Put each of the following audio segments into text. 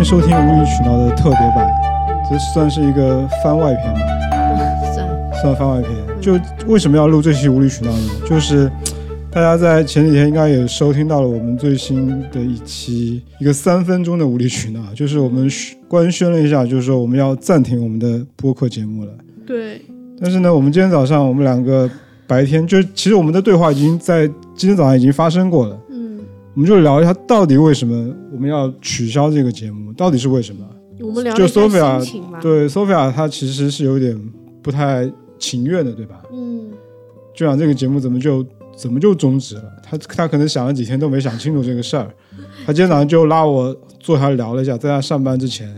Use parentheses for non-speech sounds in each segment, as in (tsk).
迎收听无理取闹的特别版，这算是一个番外篇吧？(laughs) 算算番外篇。就为什么要录这期无理取闹呢？就是大家在前几天应该也收听到了我们最新的一期一个三分钟的无理取闹，就是我们宣官宣了一下，就是说我们要暂停我们的播客节目了。对，但是呢，我们今天早上我们两个白天就其实我们的对话已经在今天早上已经发生过了。嗯，我们就聊一下到底为什么我们要取消这个节目，到底是为什么？就我们聊一下 Sophia 对，Sophia 她其实是有点不太情愿的，对吧？嗯，就想这个节目怎么就怎么就终止了？她她可能想了几天都没想清楚这个事儿，她今天早上就拉我坐下来聊了一下，在她上班之前，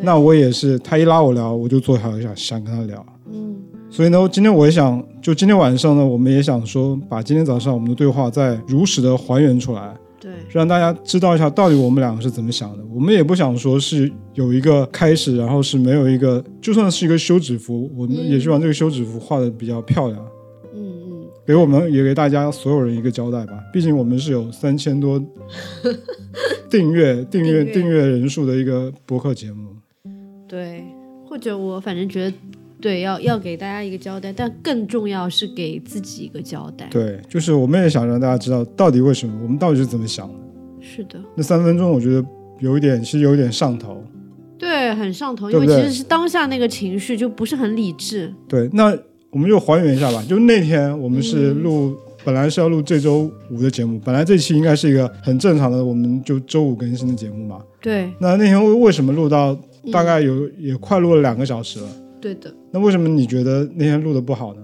那我也是，她一拉我聊，我就坐下来想想跟她聊。嗯所以呢，今天我也想，就今天晚上呢，我们也想说，把今天早上我们的对话再如实的还原出来，对，让大家知道一下到底我们两个是怎么想的。我们也不想说是有一个开始，然后是没有一个，就算是一个休止符，我们嗯也希望这个休止符画的比较漂亮，嗯嗯，给我们也给大家所有人一个交代吧。毕竟我们是有三千多 (laughs) 订阅、订阅、订阅订阅人数的一个博客节目。对，或者我反正觉得。对，要要给大家一个交代，但更重要是给自己一个交代。对，就是我们也想让大家知道到底为什么，我们到底是怎么想的。是的，那三分钟我觉得有一点，其实有一点上头。对，很上头，因为其实是当下那个情绪就不是很理智。对，那我们就还原一下吧。就那天我们是嗯录，本来是要录这周五的节目，本来这期应该是一个很正常的，我们就周五更新的节目嘛。对，那那天为为什么录到嗯大概有、也快录了两个小时了？对的。那为什么你觉得那天录的不好呢？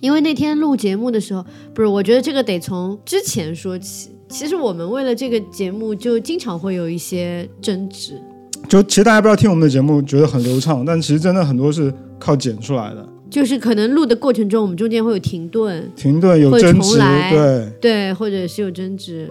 因为那天录节目的时候，不是，我觉得这个得从之前说起。其实我们为了这个节目，就经常会有一些争执。就其实大家不要听我们的节目觉得很流畅，但其实真的很多是靠剪出来的，就是可能录的过程中，我们中间会有停顿，停顿有争执，对，对，或者是有争执，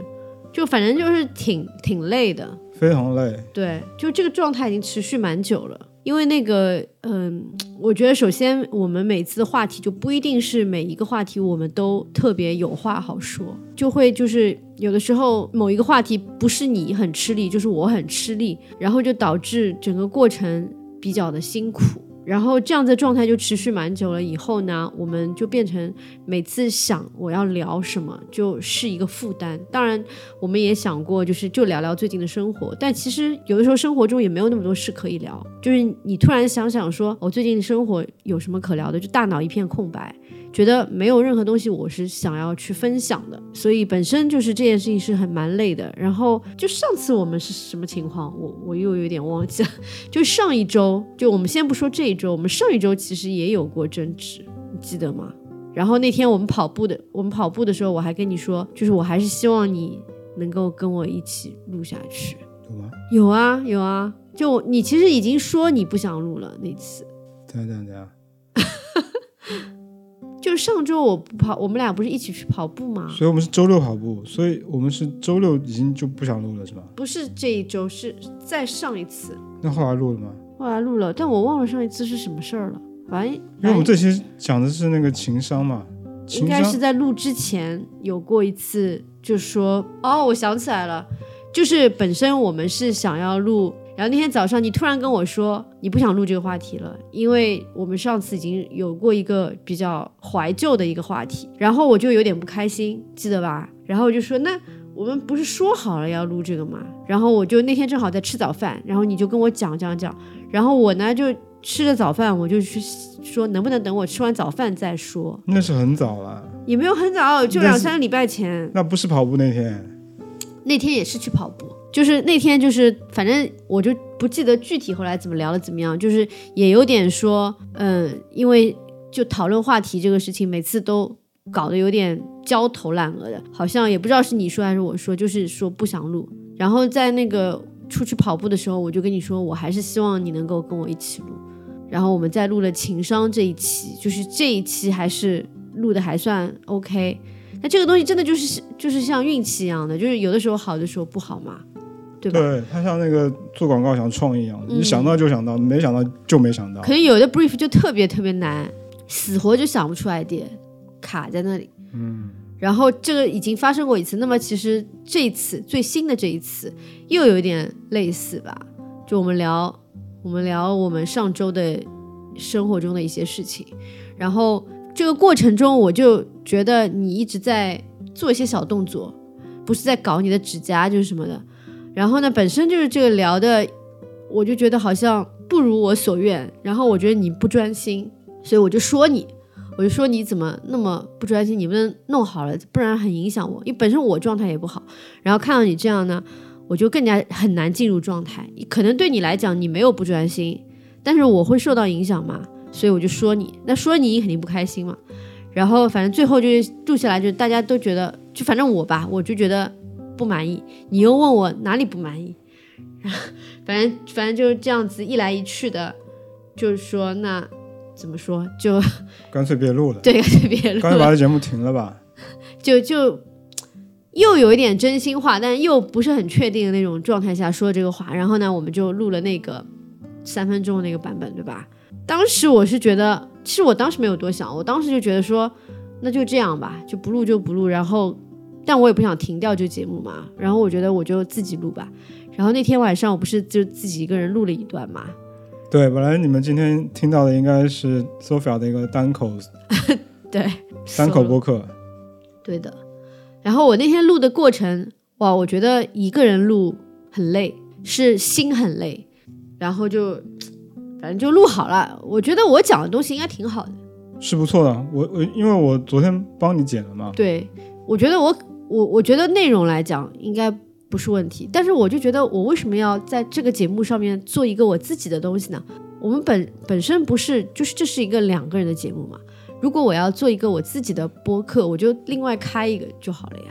就反正就是挺挺累的。非常累。对，就这个状态已经持续蛮久了。因为那个，嗯，我觉得首先我们每次话题就不一定是每一个话题我们都特别有话好说，就会就是有的时候某一个话题不是你很吃力，就是我很吃力，然后就导致整个过程比较的辛苦。然后这样子的状态就持续蛮久了，以后呢，我们就变成每次想我要聊什么就是一个负担。当然，我们也想过，就是就聊聊最近的生活，但其实有的时候生活中也没有那么多事可以聊。就是你突然想想说，我、最近的生活有什么可聊的，就大脑一片空白，觉得没有任何东西我是想要去分享的。所以本身就是这件事情是很蛮累的。然后就上次我们是什么情况，我我又有点忘记了。(laughs) 就上一周，就我们先不说这一周，我们上一周其实也有过争执，你记得吗？然后那天我们跑步的，我们跑步的时候，我还跟你说，就是我还是希望你能够跟我一起录下去。有吗？有啊，有啊，就你其实已经说你不想录了那次，怎样怎就上周我不跑，我们俩不是一起去跑步吗？所以我们是周六跑步，所以我们是周六已经就不想录了，是吧？不是这一周，是再上一次，那后来录了吗？后来录了，但我忘了上一次是什么事儿了。反正因为我们这期讲的是那个情商嘛，情应该是在录之前有过一次，就说哦，我想起来了，就是本身我们是想要录，然后那天早上你突然跟我说你不想录这个话题了，因为我们上次已经有过一个比较怀旧的一个话题，然后我就有点不开心，记得吧？然后我就说那。我们不是说好了要录这个吗？然后我就那天正好在吃早饭，然后你就跟我讲讲讲，然后我呢就吃了早饭，我就去说能不能等我吃完早饭再说。那是很早了，也没有很早，就两三个礼拜前。那不是跑步那天。那天也是去跑步，就是那天就是反正我就不记得具体后来怎么聊的怎么样，就是也有点说，嗯，因为就讨论话题这个事情，每次都搞得有点焦头烂额的，好像也不知道是你说还是我说，就是说不想录。然后在那个出去跑步的时候，我就跟你说，我还是希望你能够跟我一起录。然后我们再录了情商这一期，就是这一期还是录的还算 OK。那这个东西真的就是就是像运气一样的，就是有的时候好的时候不好嘛，对吧？对，它像那个做广告想创意一样，嗯你想到就想到，没想到就没想到可。能有的 brief 就特别特别难，死活就想不出来点，卡在那里。嗯，然后这个已经发生过一次，那么其实这一次最新的这一次又有一点类似吧，就我们聊我们聊我们上周的生活中的一些事情，然后这个过程中我就觉得你一直在做一些小动作，不是在搞你的指甲就是什么的，然后呢本身就是这个聊的，我就觉得好像不如我所愿，然后我觉得你不专心，所以我就说你。我就说你怎么那么不专心？你不能弄好了，不然很影响我。因为本身我状态也不好，然后看到你这样呢，我就更加很难进入状态。可能对你来讲你没有不专心，但是我会受到影响嘛，所以我就说你。那说你肯定不开心嘛。然后反正最后就是住下来，就大家都觉得，就反正我吧，我就觉得不满意。你又问我哪里不满意，(laughs) 反正反正就是这样子一来一去的，就是说那。怎么说？就 (laughs) 干脆别录了。对，(laughs) 干脆别录。干脆把这节目停了吧。就就又有一点真心话，但又不是很确定的那种状态下说这个话。然后呢，我们就录了那个三分钟的那个版本，对吧？当时我是觉得，其实我当时没有多想，我当时就觉得说，那就这样吧，就不录就不录。然后，但我也不想停掉这节目嘛。然后我觉得我就自己录吧。然后那天晚上我不是就自己一个人录了一段嘛。对，本来你们今天听到的应该是 Sophia 的一个单口，(laughs) 对，单口播客，对的。然后我那天录的过程，哇，我觉得一个人录很累，是心很累，然后就反正就录好了。我觉得我讲的东西应该挺好的，是不错的。我我因为我昨天帮你剪了嘛，对，我觉得我我我觉得内容来讲应该。不是问题，但是我就觉得，我为什么要在这个节目上面做一个我自己的东西呢？我们本本身不是，就是这是一个两个人的节目嘛。如果我要做一个我自己的播客，我就另外开一个就好了呀。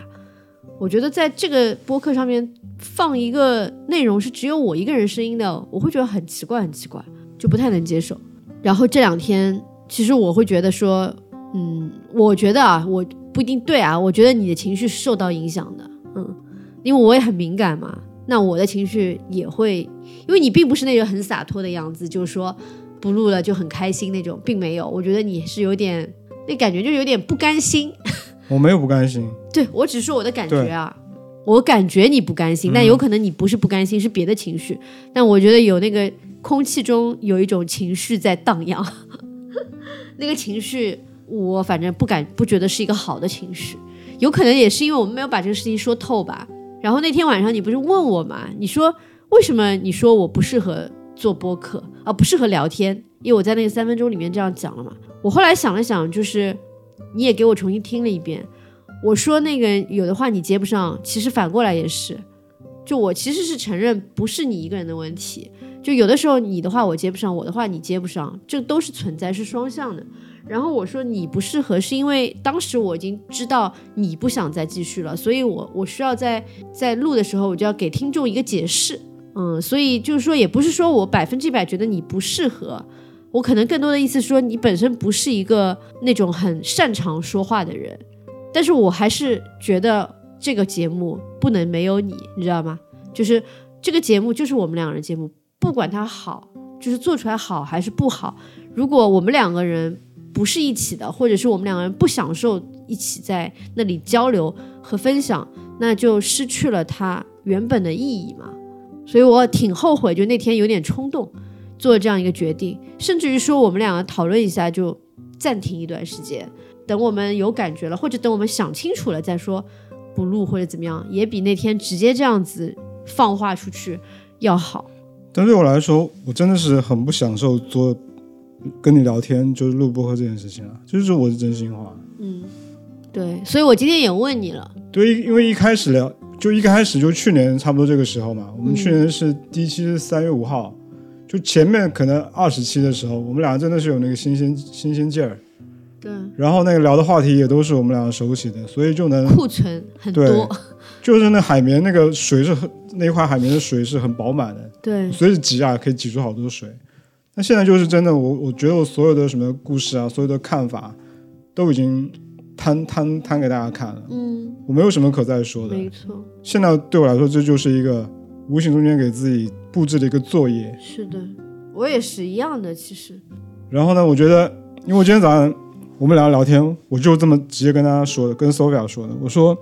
我觉得在这个播客上面放一个内容是只有我一个人声音的，我会觉得很奇怪，很奇怪，就不太能接受。然后这两天，其实我会觉得说，嗯，我觉得啊，我不一定对啊，我觉得你的情绪是受到影响的，嗯。因为我也很敏感嘛，那我的情绪也会，因为你并不是那种很洒脱的样子，就是说不录了就很开心那种，并没有。我觉得你是有点那感觉，就有点不甘心。(laughs) 我没有不甘心，对我只是说我的感觉啊，我感觉你不甘心，但有可能你不是不甘心，是别的情绪。但我觉得有那个空气中有一种情绪在荡漾，(laughs) 那个情绪我反正不敢不觉得是一个好的情绪，有可能也是因为我们没有把这个事情说透吧。然后那天晚上你不是问我吗？你说为什么？你说我不适合做播客啊，不适合聊天，因为我在那个三分钟里面这样讲了嘛。我后来想了想，就是你也给我重新听了一遍，我说那个有的话你接不上，其实反过来也是，就我其实是承认不是你一个人的问题，就有的时候你的话我接不上，我的话你接不上，这都是存在，是双向的。然后我说你不适合，是因为当时我已经知道你不想再继续了，所以我我需要在在录的时候，我就要给听众一个解释，嗯，所以就是说也不是说我百分之百觉得你不适合，我可能更多的意思说你本身不是一个那种很擅长说话的人，但是我还是觉得这个节目不能没有你，你知道吗？就是这个节目就是我们两个人节目，不管它好，就是做出来好还是不好，如果我们两个人。不是一起的，或者是我们两个人不享受一起在那里交流和分享，那就失去了它原本的意义嘛。所以我挺后悔，就那天有点冲动做这样一个决定，甚至于说我们两个讨论一下就暂停一段时间，等我们有感觉了，或者等我们想清楚了再说不录或者怎么样，也比那天直接这样子放话出去要好。但对我来说，我真的是很不享受做。跟你聊天就是录播客这件事情啊，就是我的真心话。嗯，对，所以我今天也问你了。对，因为一开始聊，就一开始就去年差不多这个时候嘛，我们去年是第一期是三月五号，就前面可能二十期的时候，我们俩真的是有那个新鲜新鲜劲儿。对。然后那个聊的话题也都是我们俩熟悉的，所以就能库存很多。就是那海绵那个水是很那块海绵的水是很饱满的。对。所以挤啊，可以挤出好多水。那现在就是真的，我我觉得我所有的什么故事啊，所有的看法，都已经摊摊摊给大家看了。嗯，我没有什么可再说的。没错。现在对我来说，这就是一个无形中间给自己布置的一个作业。是的，我也是一样的，其实。然后呢，我觉得，因为我今天早上我们俩聊天，我就这么直接跟大家说的，跟 Sophia 说的，我说，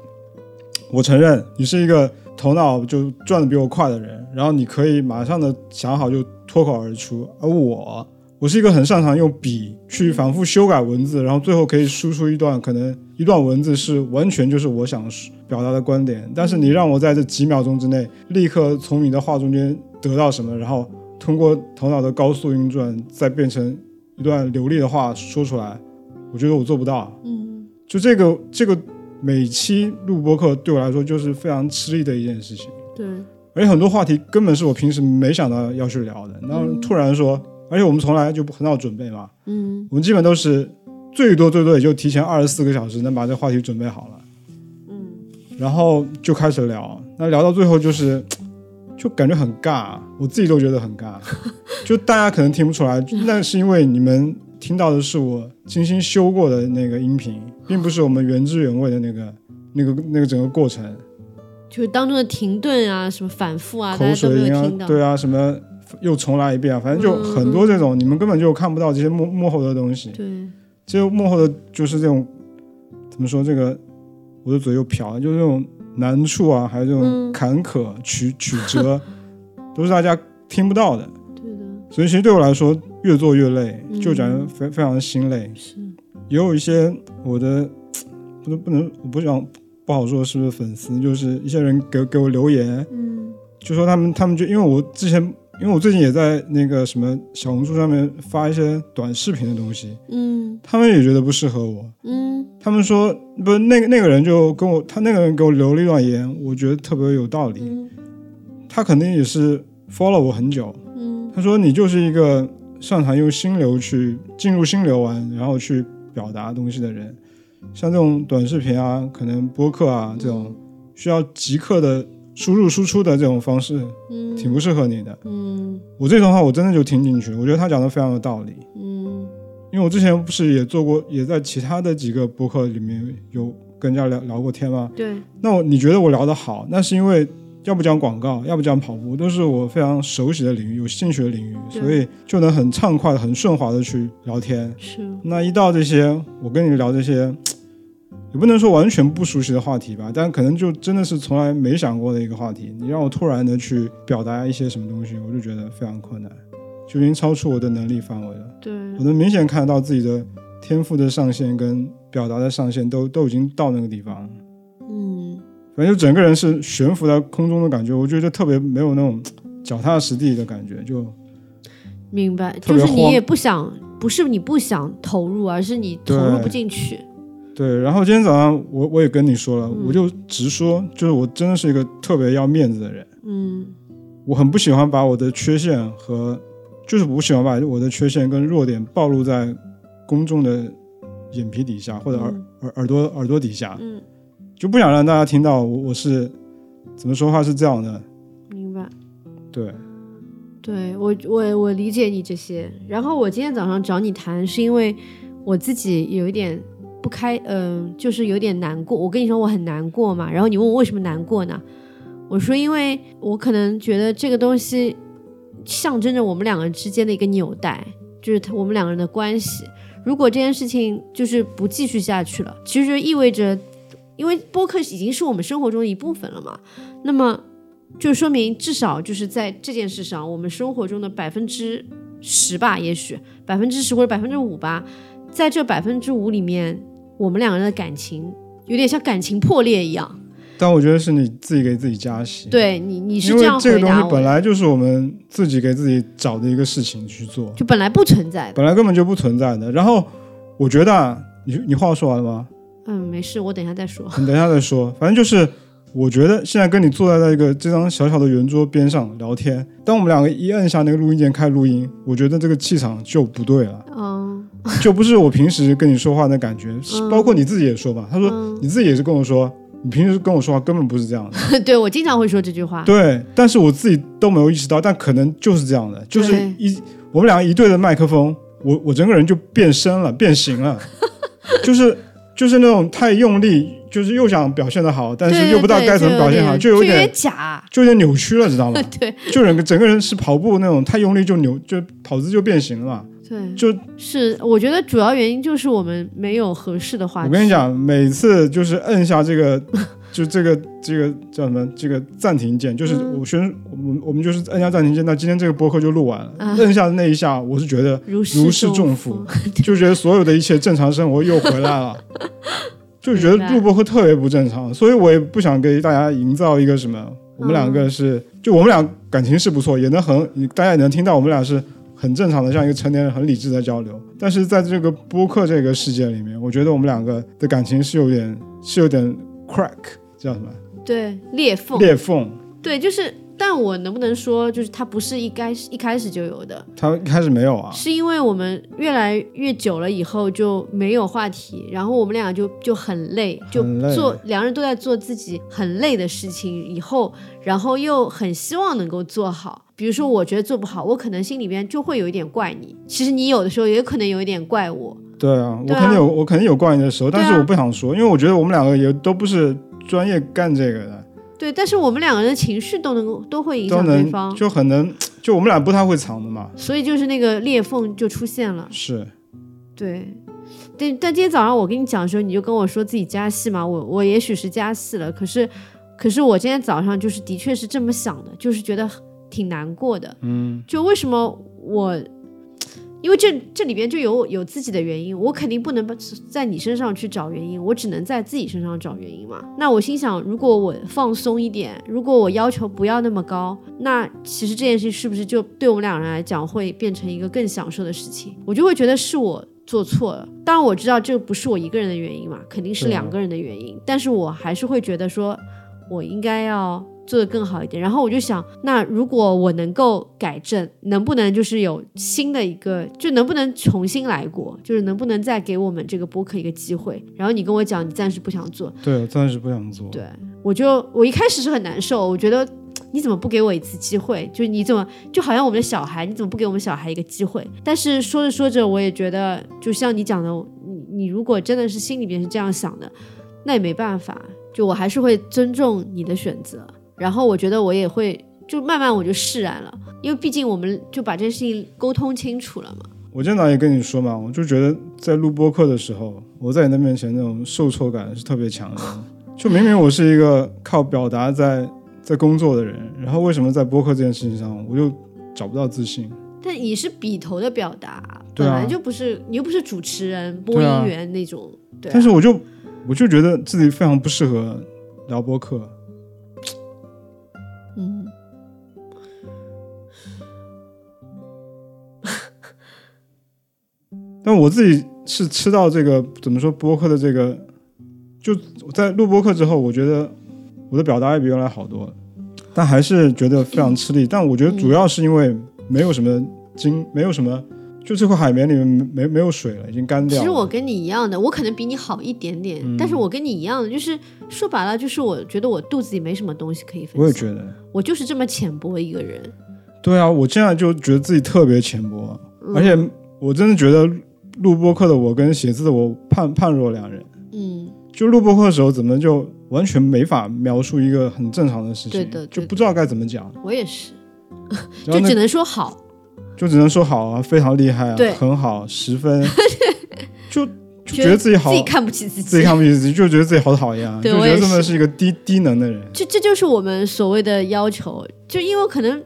我承认你是一个。头脑就转的比我快的人，然后你可以马上的想好就脱口而出，而我。我是一个很擅长用笔去反复修改文字，然后最后可以输出一段可能一段文字是完全就是我想表达的观点。但是你让我在这几秒钟之内立刻从你的话中间得到什么，然后通过头脑的高速运转再变成一段流利的话说出来，我觉得我做不到。嗯，就这个这个每期录播课对我来说就是非常吃力的一件事情。对，而且很多话题根本是我平时没想到要去聊的，然后突然说。而且我们从来就很好准备嘛，嗯，我们基本都是最多最多也就提前二十四个小时能把这话题准备好了，嗯，然后就开始聊，那聊到最后就是 (tsk) 就感觉很尬，我自己都觉得很尬，(laughs) 就大家可能听不出来，那是因为你们听到的是我精心修过的那个音频，并不是我们原汁原味的那个那个那个整个过程，就是当中的停顿啊，什么反复啊，口水音啊，对啊，什么。又重来一遍啊！反正就很多这种，你们根本就看不到这些幕幕后的东西。对，这些幕后的就是这种，怎么说？这个我的嘴又瓢，就是这种难处啊，还有这种坎坷曲曲折，(laughs) 都是大家听不到的。所以其实对我来说，越做越累，就感觉非非常的心累。是。也有一些我的 (tsk) 不能不能，我不想不好说是不是粉丝，就是一些人给给我留言，嗯，就说他们他们就因为我之前。因为我最近也在那个什么小红书上面发一些短视频的东西，嗯，他们也觉得不适合我，嗯，他们说不，那个那个人就跟我，他那个人给我留了一段言，我觉得特别有道理，他肯定也是 follow 我很久，嗯，他说你就是一个擅长用心流去进入心流玩，然后去表达东西的人，像这种短视频啊，可能播客啊这种需要即刻的。输入输出的这种方式，嗯，挺不适合你的。嗯，我这种话我真的就听进去了，我觉得他讲的非常有道理。嗯，因为我之前不是也做过，也在其他的几个博客里面有跟人家聊聊过天吗？对。那我你觉得我聊得好，那是因为要不讲广告，要不讲跑步，都是我非常熟悉的领域，有兴趣的领域，所以就能很畅快、很顺滑的去聊天。是。那一到这些，我跟你聊这些。也不能说完全不熟悉的话题吧，但可能就真的是从来没想过的一个话题。你让我突然的去表达一些什么东西，我就觉得非常困难，就已经超出我的能力范围了。对，我能明显看到自己的天赋的上限跟表达的上限都都已经到那个地方。嗯，反正就整个人是悬浮在空中的感觉，我觉得特别没有那种脚踏实地的感觉，就明白，就是你也不想，不是你不想投入，而是你投入不进去。对，然后今天早上我我也跟你说了，我就直说，就是我真的是一个特别要面子的人。嗯，我很不喜欢把我的缺陷和，就是不喜欢把我的缺陷跟弱点暴露在公众的眼皮底下或者耳耳耳朵耳朵底下。嗯，就不想让大家听到我我是怎么说话是这样的。明白。对，对我我我理解你这些。然后我今天早上找你谈，是因为我自己有一点。不开，嗯，就是有点难过。我跟你说，我很难过嘛。然后你问我为什么难过呢？我说，因为我可能觉得这个东西象征着我们两个人之间的一个纽带，就是我们两个人的关系。如果这件事情就是不继续下去了，其实就意味着，因为播客已经是我们生活中的一部分了嘛。那么就说明，至少就是在这件事上，我们生活中的百分之十吧，也许百分之十或者百分之五吧，在这百分之五里面。我们两个人的感情有点像感情破裂一样，但我觉得是你自己给自己加戏。对你，你是这样这个东西本来就是我们自己给自己找的一个事情去做，就本来不存在的，本来根本就不存在的。然后我觉得，你你话说完了吗？嗯，没事，我等一下再说。(laughs) 你等一下再说，反正就是。我觉得现在跟你坐在那个这张小小的圆桌边上聊天，当我们两个一摁下那个录音键开录音，我觉得这个气场就不对了，嗯，就不是我平时跟你说话的感觉，包括你自己也说吧，他说你自己也是跟我说，你平时跟我说话根本不是这样的，(laughs) 对我经常会说这句话，对，但是我自己都没有意识到，但可能就是这样的，就是一我们两个一对着麦克风，我我整个人就变身了，变形了，(laughs) 就是就是那种太用力。就是又想表现的好，但是又不知道该怎么表现好，就有点假，就有点扭曲了，知道吗？(laughs) 对，就整个整个人是跑步那种太用力就扭，就跑姿就变形了嘛。对，就是我觉得主要原因就是我们没有合适的话题。我跟你讲，每次就是摁下这个，(laughs) 就这个这个叫什么？这个暂停键，就是嗯我宣我们我们就是摁下暂停键，那今天这个播客就录完了。啊摁下的那一下，我是觉得如如释重负，就觉得所有的一切正常生活又回来了，(laughs) 就觉得录播客特别不正常，所以我也不想给大家营造一个什么，我们两个是，就我们俩感情是不错，也能很，大家也能听到我们俩是很正常的，像一个成年人很理智的交流。但是在这个播客这个世界里面，我觉得我们两个的感情是有点是有点 crack，叫什么对裂缝，裂缝。对，就是，但我能不能说，就是它不是一开始一开始就有的，他一开始没有啊，是因为我们越来越久了以后就没有话题，然后我们俩就就很累，就做两人都在做自己很累的事情，以后然后又很希望能够做好。比如说，我觉得做不好，我可能心里边就会有一点怪你。其实你有的时候也可能有一点怪我。对啊，我对啊肯定有，我肯定有怪你的时候，但是我不想说，因为我觉得我们两个也都不是专业干这个的。对，但是我们两个人的情绪都能够都会影响对方，就很能，就我们俩不太会藏的嘛。所以就是那个裂缝就出现了。是，对，但但今天早上我跟你讲的时候，你就跟我说自己加戏嘛，我我也许是加戏了，可是可是我今天早上就是的确是这么想的，就是觉得挺难过的。嗯，就为什么我，因为这这里边就有有自己的原因，我肯定不能在你身上去找原因，我只能在自己身上找原因嘛。那我心想，如果我放松一点，如果我要求不要那么高，那其实这件事是不是就对我们两人来讲会变成一个更享受的事情？我就会觉得是我。做错了，当然我知道这不是我一个人的原因嘛，肯定是两个人的原因，但是我还是会觉得说，我应该要做得更好一点。然后我就想，那如果我能够改正，能不能就是有新的一个，就能不能重新来过，就是能不能再给我们这个播客一个机会？然后你跟我讲，你暂时不想做，对，我暂时不想做。对我就我一开始是很难受，我觉得。你怎么不给我一次机会？就你怎么就好像我们的小孩，你怎么不给我们小孩一个机会？但是说着说着，我也觉得，就像你讲的，你你如果真的是心里面是这样想的，那也没办法，就我还是会尊重你的选择。然后我觉得我也会，就慢慢我就释然了，因为毕竟我们就把这件事情沟通清楚了嘛。我经常也跟你说嘛，我就觉得在录播客的时候，我在你的面前那种受挫感是特别强的。(laughs) 就明明我是一个靠表达在在工作的人，然后为什么在播客这件事情上我就找不到自信？但你是笔头的表达，本来就不是你又不是主持人、播音员那种，对、啊。但是我就我就觉得自己非常不适合聊播客。但我自己是吃到这个怎么说播客的这个，就在录播客之后，我觉得我的表达也比原来好多了，但还是觉得非常吃力。但我觉得主要是因为没有什么精，没有什么，就这块海绵里面没没没有水了，已经干掉了。其实我跟你一样的，我可能比你好一点点，嗯但是我跟你一样的，就是说白了，就是我觉得我肚子里没什么东西可以分享，我也觉得，我就是这么浅薄一个人。对啊，我现在就觉得自己特别浅薄，嗯而且我真的觉得录播课的我跟写字的我判判若两人。嗯，就录播课的时候，怎么就完全没法描述一个很正常的事情，对的对的。就不知道该怎么讲，我也是，就只能说好。就只能说好啊，非常厉害啊对，很好，十分，(laughs) 就就觉觉得自己好。自己看不起自己，自己看不起自己，就觉得自己好讨厌啊，就觉得这么是一个低低能的人。这这就是我们所谓的要求，就因为可能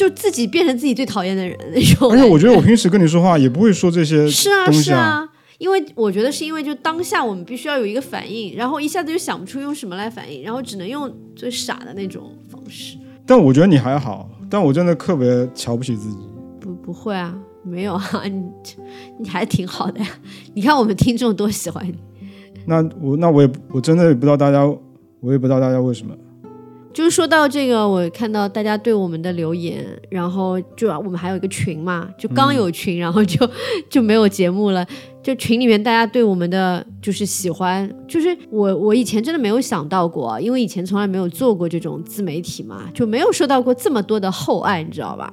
就自己变成自己最讨厌的人 (laughs) 那种。而且我觉得我平时跟你说话也不会说这些 (laughs) 是啊是啊，因为我觉得是因为就当下我们必须要有一个反应，然后一下子就想不出用什么来反应，然后只能用最傻的那种方式。但我觉得你还好，但我真的特别瞧不起自己。不不会啊，没有啊，你 (laughs) 你还挺好的呀。你看我们听众多喜欢你。那我那我也我真的也不知道大家，我也不知道大家为什么。就是说到这个，我看到大家对我们的留言，然后就我们还有一个群嘛，就刚有群，然后就就没有节目了。(laughs) 就群里面大家对我们的就是喜欢，就是我我以前真的没有想到过，因为以前从来没有做过这种自媒体嘛，就没有受到过这么多的厚爱，你知道吧？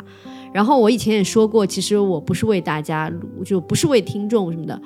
然后我以前也说过，其实我不是为大家录，就不是为听众什么的。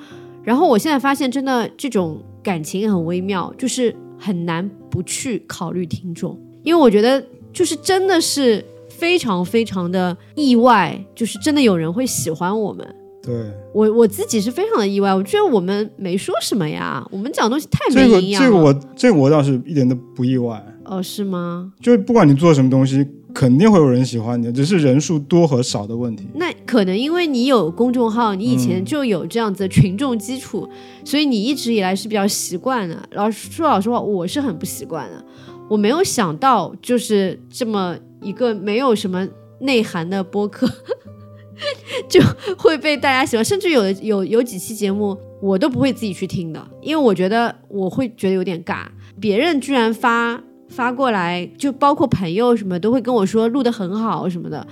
然后我现在发现，真的这种感情很微妙，就是很难不去考虑听众。因为我觉得就是真的是非常非常的意外，就是真的有人会喜欢我们，对，我我自己是非常的意外，我觉得我们没说什么呀，我们讲东西太没营养了。这个我这个我倒是一点都不意外，哦，是吗？就是不管你做什么东西，肯定会有人喜欢你，只是人数多和少的问题。那可能因为你有公众号，你以前嗯就有这样子的群众基础，所以你一直以来是比较习惯的。老实说老实话，我是很不习惯的。我没有想到，就是这么一个没有什么内涵的播客，就会被大家喜欢。甚至有有有几期节目，我都不会自己去听的，因为我觉得我会觉得有点尬。别人居然发发过来，就包括朋友什么都会跟我说录的很好什么的。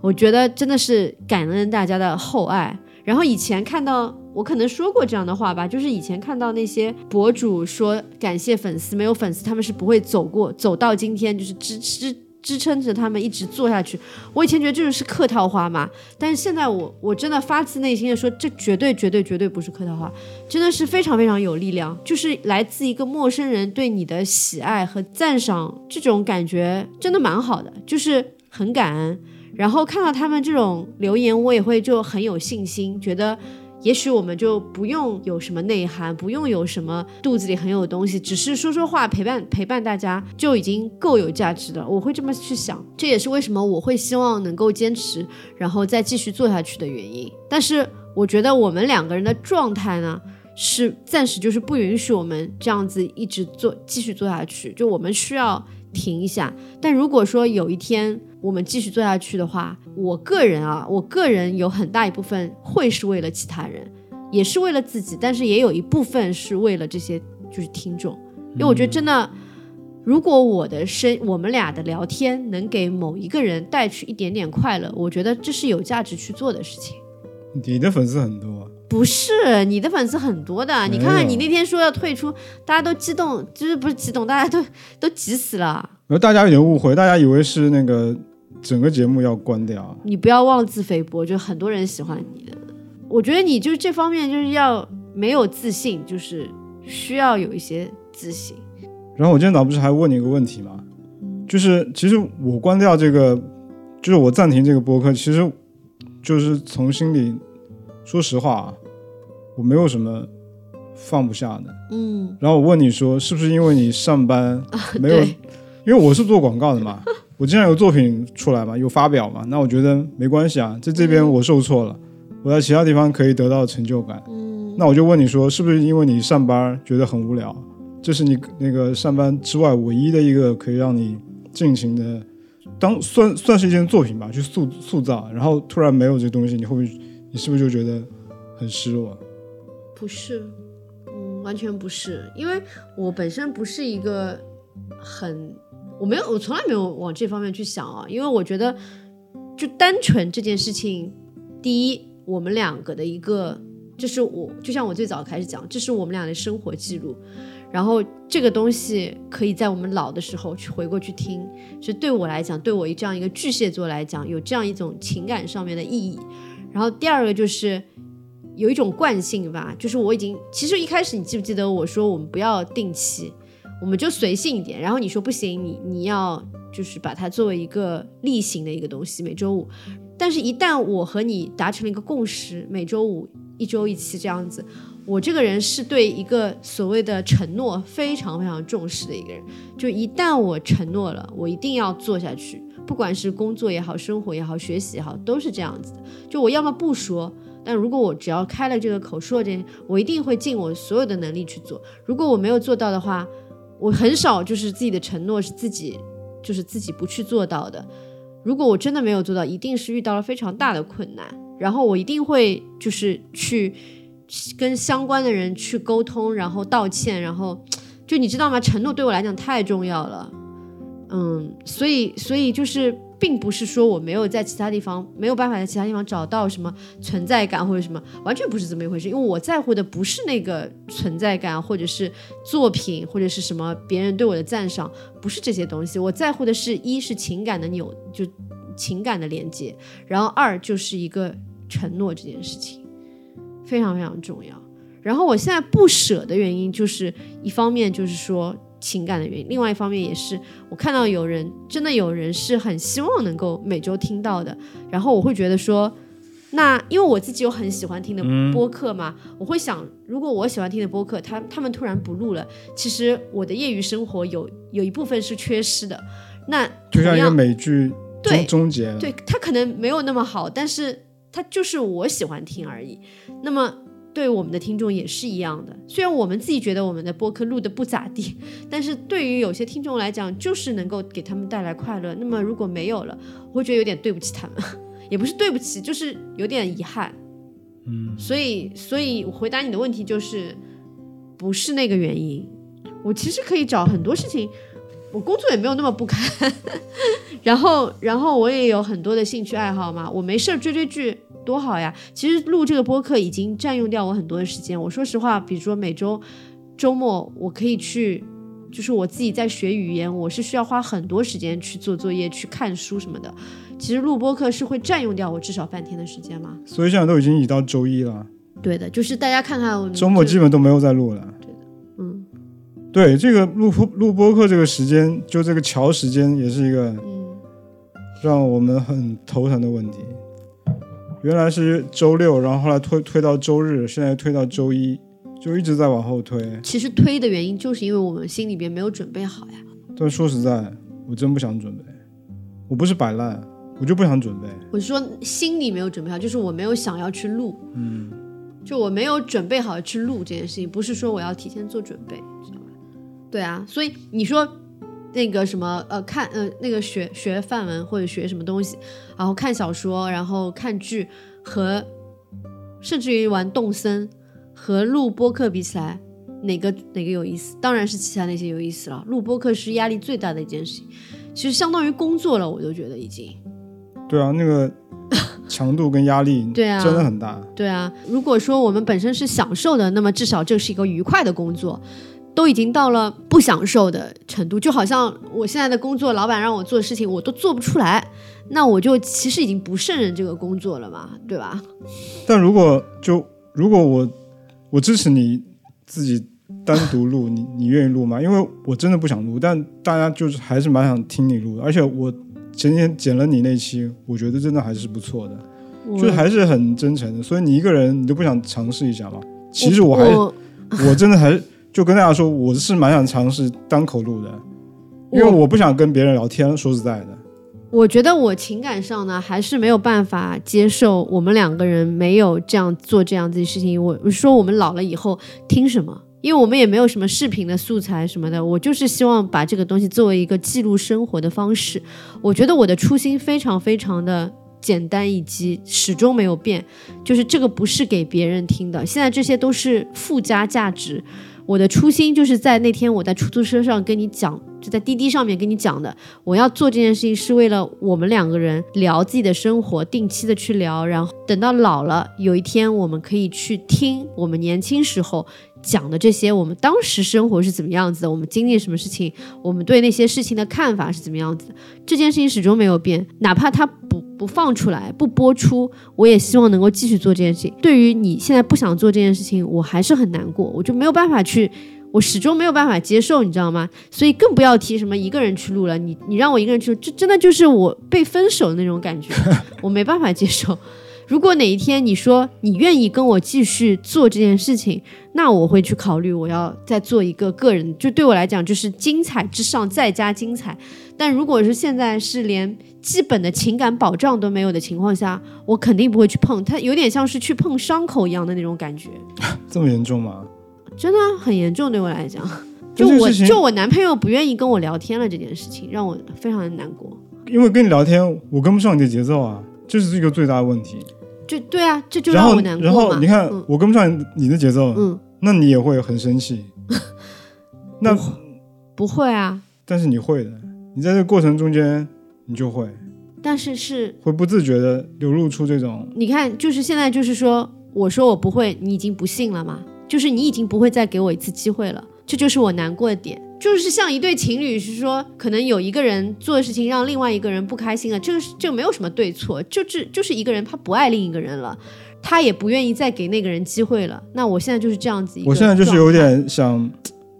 我觉得真的是感恩大家的厚爱。然后以前看到我可能说过这样的话吧，就是以前看到那些博主说感谢粉丝，没有粉丝他们是不会走过走到今天，就是支支支撑着他们一直做下去。我以前觉得这种是客套话嘛，但是现在我我真的发自内心的说，这绝对绝对绝对不是客套话，真的是非常非常有力量，就是来自一个陌生人对你的喜爱和赞赏，这种感觉真的蛮好的，就是很感恩。然后看到他们这种留言，我也会就很有信心，觉得也许我们就不用有什么内涵，不用有什么肚子里很有东西，只是说说话陪伴陪伴大家就已经够有价值的。我会这么去想，这也是为什么我会希望能够坚持，然后再继续做下去的原因。但是我觉得我们两个人的状态呢，是暂时就是不允许我们这样子一直做继续做下去，就我们需要停一下。但如果说有一天我们继续做下去的话，我个人啊，我个人有很大一部分会是为了其他人，也是为了自己，但是也有一部分是为了这些就是听众，因为我觉得真的。如果我的声，我们俩的聊天能给某一个人带去一点点快乐，我觉得这是有价值去做的事情。你的粉丝很多，不是你的粉丝很多的，你看看你那天说要退出，大家都激动，就是不是激动，大家都 (laughs) 都急死了。然后大家有点误会，大家以为是那个整个节目要关掉。你不要妄自菲薄，就很多人喜欢你的。我觉得你就是这方面就是要没有自信，就是需要有一些自信。然后我今天早上不是还问你一个问题吗？就是其实我关掉这个，就是我暂停这个播客，其实就是从心里，说实话啊，我没有什么放不下的。嗯，然后我问你说，是不是因为你上班没有？对因为我是做广告的嘛，(laughs) 我经常有作品出来嘛，有发表嘛，那我觉得没关系啊，在这边我受挫了，我在其他地方可以得到成就感。嗯，那我就问你说，是不是因为你上班觉得很无聊，这是你那个上班之外唯一的一个可以让你尽情的当算算是一件作品吧，去塑塑造，然后突然没有这东西，你会不会你是不是就觉得很失落？不是，嗯，完全不是，因为我本身不是一个很，我没有，我从来没有往这方面去想啊，因为我觉得就单纯这件事情，第一，我们两个的一个，这是我就像我最早开始讲，这是我们俩的生活记录。然后这个东西可以在我们老的时候去回过去听，是对我来讲，对我这样一个巨蟹座来讲，有这样一种情感上面的意义。然后第二个就是有一种惯性吧，就是我已经其实一开始你记不记得我说我们不要定期，我们就随性一点。然后你说不行，你你要就是把它作为一个例行的一个东西，每周五。但是，一旦我和你达成了一个共识，每周五一周一期这样子，我这个人是对一个所谓的承诺非常非常重视的一个人。就一旦我承诺了，我一定要做下去，不管是工作也好，生活也好，学习也好，都是这样子的。就我要么不说，但如果我只要开了这个口说这，我一定会尽我所有的能力去做。如果我没有做到的话，我很少就是自己的承诺是自己就是自己不去做到的。如果我真的没有做到，一定是遇到了非常大的困难，然后我一定会就是去跟相关的人去沟通，然后道歉，然后就你知道吗？承诺对我来讲太重要了，嗯，所以所以就是。并不是说我没有在其他地方没有办法在其他地方找到什么存在感或者什么，完全不是这么一回事。因为我在乎的不是那个存在感，或者是作品，或者是什么别人对我的赞赏，不是这些东西。我在乎的是一是情感的扭，就情感的连接，然后二就是一个承诺这件事情，非常非常重要。然后我现在不舍的原因，就是一方面就是说。情感的原因，另外一方面也是我看到有人真的有人是很希望能够每周听到的，然后我会觉得说，那因为我自己有很喜欢听的嗯播客嘛，我会想，如果我喜欢听的播客，他他们突然不录了，其实我的业余生活有有一部分是缺失的。那就像一个美剧对终终结了，对他可能没有那么好，但是他就是我喜欢听而已。那么对我们的听众也是一样的，虽然我们自己觉得我们的播客录的不咋地，(laughs) 但是对于有些听众来讲，就是能够给他们带来快乐。那么如果没有了，我会觉得有点对不起他们，(laughs) 也不是对不起，就是有点遗憾。嗯，所以，所以我回答你的问题就是，不是那个原因。我其实可以找很多事情，我工作也没有那么不堪，(laughs) 然后，然后我也有很多的兴趣爱好嘛，我没事儿追追剧多好呀。其实录这个播客已经占用掉我很多的时间。我说实话，比如说每周周末我可以去，就是我自己在学语言，我是需要花很多时间去做作业、去看书什么的。其实录播客是会占用掉我至少半天的时间嘛。所以现在都已经移到周一了，对的，就是大家看看周末基本都没有在录了。对嗯对，这个录播录播课这个时间，就这个桥时间也是一个嗯让我们很头疼的问题。原来是周六，然后后来推推到周日，现在推到周一，就一直在往后推。其实推的原因就是因为我们心里边没有准备好呀。但说实在，我真不想准备，我不是摆烂，我就不想准备。我是说心里没有准备好，就是我没有想要去录，嗯，就我没有准备好去录这件事情，不是说我要提前做准备，知道吧？对啊，所以你说那个什么呃看呃那个学学范文或者学什么东西，然后看小说，然后看剧和甚至于玩动森和录播课比起来，哪个哪个有意思？当然是其他那些有意思了。录播课是压力最大的一件事情，其实相当于工作了，我都觉得已经。对啊，那个 (laughs) 强度跟压力 (laughs) 对啊真的很大。对啊，如果说我们本身是享受的，那么至少这是一个愉快的工作。都已经到了不享受的程度，就好像我现在的工作，老板让我做的事情我都做不出来，那我就其实已经不胜任这个工作了嘛，对吧？但如果就如果我我支持你自己单独录，你你愿意录吗？因为我真的不想录，但大家就是还是蛮想听你录的，而且我前天剪了你那期，我觉得真的还是不错的，就是还是很真诚的。所以你一个人你都不想尝试一下吗？其实我还我我真的还是就跟大家说，我是蛮想尝试单口录的，因为我不想跟别人聊天。说实在的，我觉得我情感上呢，还是没有办法接受我们两个人没有这样做这样子的事情。我说我们老了以后听什么？因为我们也没有什么视频的素材什么的，我就是希望把这个东西作为一个记录生活的方式。我觉得我的初心非常非常的简单以及始终没有变，就是这个不是给别人听的，现在这些都是附加价值。我的初心就是在那天我在出租车上跟你讲，就在滴滴上面跟你讲的，我要做这件事情是为了我们两个人聊自己的生活，定期的去聊，然后等到老了，有一天我们可以去听我们年轻时候讲的这些，我们当时生活是怎么样子的，我们经历什么事情，我们对那些事情的看法是怎么样子的。这件事情始终没有变，哪怕它不不放出来、不播出，我也希望能够继续做这件事情。对于你现在不想做这件事情，我还是很难过，我就没有办法去。我始终没有办法接受，你知道吗？所以更不要提什么一个人去录了。你你让我一个人去录，这真的就是我被分手的那种感觉，(laughs) 我没办法接受。如果哪一天你说你愿意跟我继续做这件事情，那我会去考虑我要再做一个个人，就对我来讲就是精彩之上再加精彩。但如果是现在是连基本的情感保障都没有的情况下，我肯定不会去碰它，有点像是去碰伤口一样的那种感觉。(laughs) 这么严重吗？真的很严重，对我来讲，就我就我男朋友不愿意跟我聊天了这件事情，让我非常的难过。因为跟你聊天，我跟不上你的节奏啊，这是一个最大的问题。就对啊，这就然后让我难过然后嘛。你看，嗯我跟不上你的节奏，嗯，那你也会很生气。那不会啊，但是你会的，你在这个过程中间，你就会但是是会不自觉的流露出这种你看，就是现在就是说，我说我不会，你已经不信了嘛？就是你已经不会再给我一次机会了，这就是我难过的点。就是像一对情侣，是说可能有一个人做的事情让另外一个人不开心了，这个是这个没有什么对错，就是就是一个人他不爱另一个人了，他也不愿意再给那个人机会了。那我现在就是这样子一个我现在就是有点想，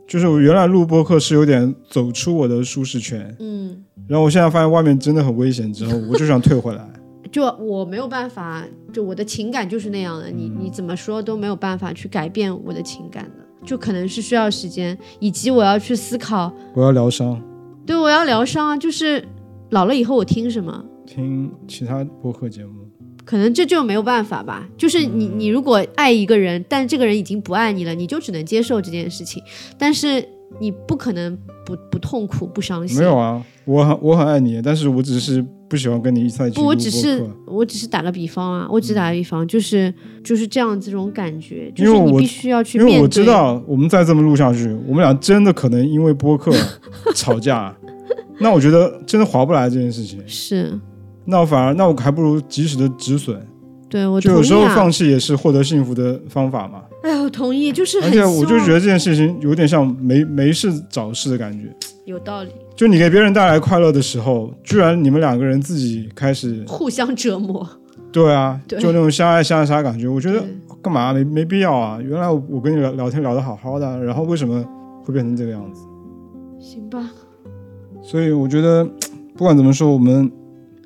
就是我原来录播课是有点走出我的舒适圈，嗯，然后我现在发现外面真的很危险之后，我就想退回来。就我没有办法就我的情感就是那样的，你你怎么说都没有办法去改变我的情感的，就可能是需要时间，以及我要去思考，我要疗伤，对我要疗伤啊，就是老了以后我听什么，听其他播客节目。可能这就没有办法吧。就是你你如果爱一个人，但这个人已经不爱你了，你就只能接受这件事情，但是你不可能不不痛苦不伤心。没有啊，我很我很爱你，但是我只是不喜欢跟你一在一起不，我只是我只是打个比方啊，我只打个比方，就是就是这样子这种感觉，就是你因为我必须要去面对。因为我知道我们再这么录下去，我们俩真的可能因为播客 (laughs) 吵架。那我觉得真的划不来这件事情，是那我反而那我还不如及时的止损，对我就有时候。放弃也是获得幸福的方法嘛。哎呀，我同意，就是而且我就觉得这件事情有点像没没事找事的感觉。有道理，就你给别人带来快乐的时候，居然你们两个人自己开始，互相折磨。对啊，对就那种相爱相杀感觉，我觉得干嘛没没必要啊？原来我我跟你聊聊天聊得好好的，然后为什么会变成这个样子？行吧，所以我觉得不管怎么说，我们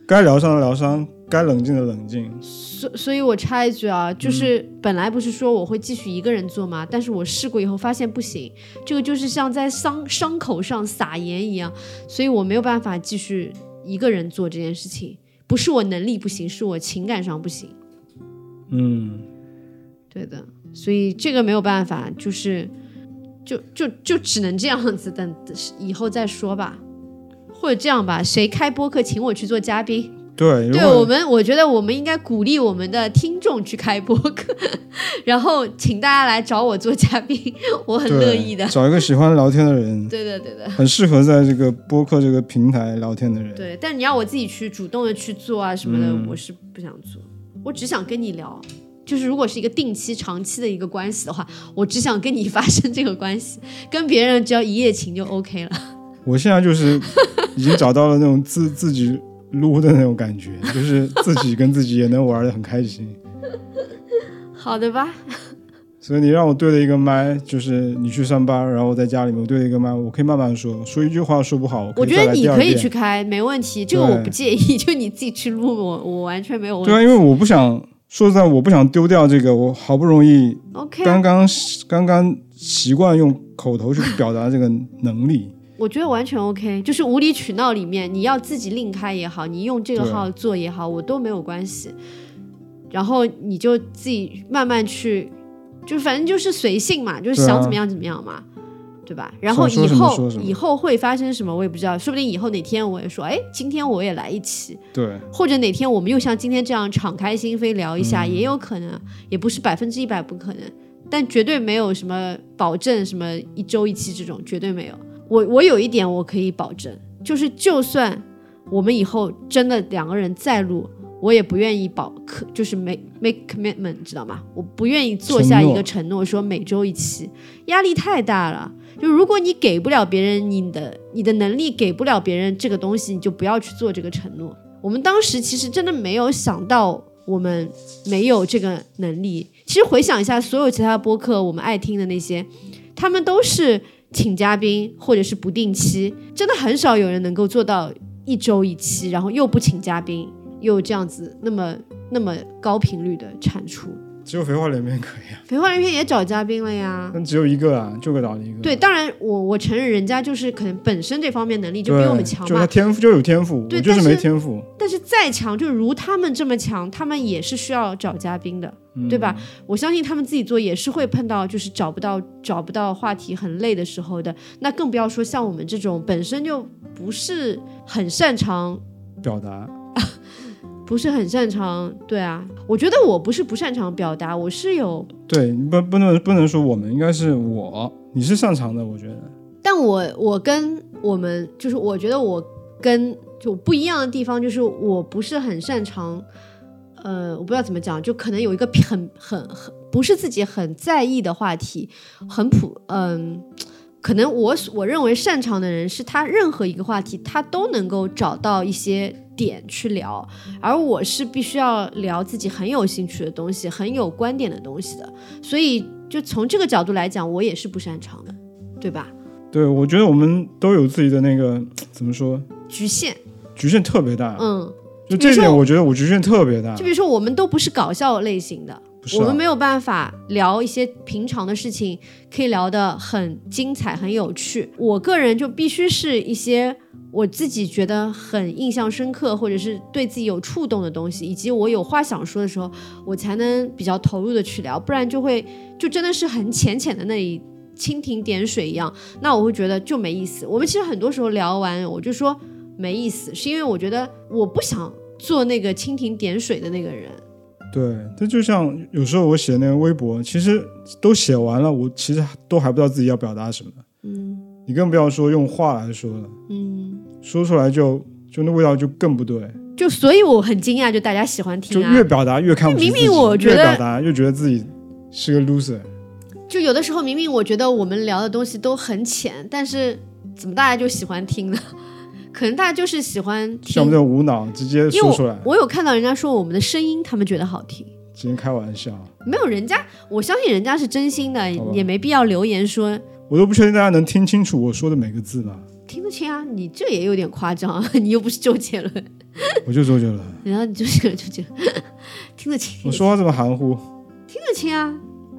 该疗伤的疗伤，该冷静的冷静。所所以，我插一句啊，就是嗯本来不是说我会继续一个人做吗？但是我试过以后发现不行，这个就是像在伤伤口上撒盐一样，所以我没有办法继续一个人做这件事情。不是我能力不行，是我情感上不行。嗯，对的，所以这个没有办法，就是就就就只能这样子，等以后再说吧。或者这样吧，谁开播客请我去做嘉宾？对，如对我们，我觉得我们应该鼓励我们的听众去开播客，(laughs) 然后请大家来找我做嘉宾，我很乐意的。找一个喜欢聊天的人，对的，对的，很适合在这个播客这个平台聊天的人。对。但你要我自己去主动的去做啊什么的，嗯我是不想做。我只想跟你聊，就是如果是一个定期、长期的一个关系的话，我只想跟你发生这个关系，跟别人只要一夜情就 OK 了。我现在就是已经找到了那种自自己撸的那种感觉，(laughs) 就是自己跟自己也能玩的很开心。好的吧，所以你让我对着一个麦，就是你去上班，然后我在家里面我对着一个麦，我可以慢慢说，说一句话说不好，我觉得你可以去开，没问题，这个我不介意，就你自己去录，我我完全没有问题。对啊，因为我不想说实在，我不想丢掉这个我好不容易刚刚刚刚习惯用口头去表达这个能力。我觉得完全 OK，就是无理取闹里面，你要自己另开也好，你用这个号做也好，我都没有关系。然后你就自己慢慢去，就反正就是随性嘛，就是想怎么样怎么样嘛，对吧？然后以后以后会发生什么我也不知道，说不定以后哪天我也说，哎，今天我也来一期，对，或者哪天我们又像今天这样敞开心扉聊一下，嗯也有可能，也不是百分之一百不可能，但绝对没有什么保证，什么一周一期这种绝对没有。我我有一点我可以保证，就是就算我们以后真的两个人再录，我也不愿意保可就是 make make commitment，知道吗？我不愿意做下一个承诺，说每周一期，压力太大了。就如果你给不了别人你的你的能力给不了别人这个东西，你就不要去做这个承诺。我们当时其实真的没有想到我们没有这个能力。其实回想一下，所有其他播客我们爱听的那些，他们都是请嘉宾或者是不定期，真的很少有人能够做到一周一期，然后又不请嘉宾，又这样子那么那么高频率的产出。只有肥话连篇可以啊，肥话连篇也找嘉宾了呀。那只有一个啊，就个找一个。对，当然我我承认人家就是可能本身这方面能力就，比我们强嘛就他，天赋就有天赋，我就是对但是没天赋。但是再强，就如他们这么强，他们也是需要找嘉宾的，对吧？我相信他们自己做也是会碰到就是找不到找不到话题很累的时候的，那更不要说像我们这种本身就不是很擅长。表达，不是很擅长，对啊，我觉得我不是不擅长表达，我是有，对，不不能不能说我们，应该是我，你是擅长的，我觉得。但我我跟我们就是我觉得我跟就不一样的地方就是我不是很擅长，呃，我不知道怎么讲，就可能有一个很很很不是自己很在意的话题，很普，嗯、可能我我认为擅长的人是他任何一个话题他都能够找到一些点去聊，而我是必须要聊自己很有兴趣的东西、很有观点的东西的，所以就从这个角度来讲，我也是不擅长的，对吧？对，我觉得我们都有自己的那个怎么说，局限，局限特别大。嗯，就就这一点，我觉得我局限特别大就。比如说，我们都不是搞笑类型的，啊我们没有办法聊一些平常的事情，可以聊得很精彩、很有趣。我个人就必须是一些我自己觉得很印象深刻，或者是对自己有触动的东西，以及我有话想说的时候，我才能比较投入的去聊，不然就会就真的是很浅浅的那里。蜻蜓点水一样，那我会觉得就没意思。我们其实很多时候聊完，我就说没意思，是因为我觉得我不想做那个蜻蜓点水的那个人。对，这就像有时候我写那个微博，其实都写完了，我其实都还不知道自己要表达什么。嗯你更不要说用话来说了，嗯，说出来就就那味道就更不对，就所以我很惊讶，就大家喜欢听啊。越表达越看明，明我觉得越表达越觉得自己是个 loser。就有的时候明明我觉得我们聊的东西都很浅，但是怎么大家就喜欢听呢？(laughs) 可能大家就是喜欢听像我们这。种无脑直接说出来，我我有看到人家说我们的声音，他们觉得好听。只能开玩笑。没有人家，我相信人家是真心的，也没必要留言说我都不确定大家能听清楚我说的每个字吧？听得清啊。你这也有点夸张啊，(laughs) 你又不是周杰伦，(laughs) 我就周杰伦，然后你周杰伦周杰伦听得清，我说话这么含糊，听得清啊。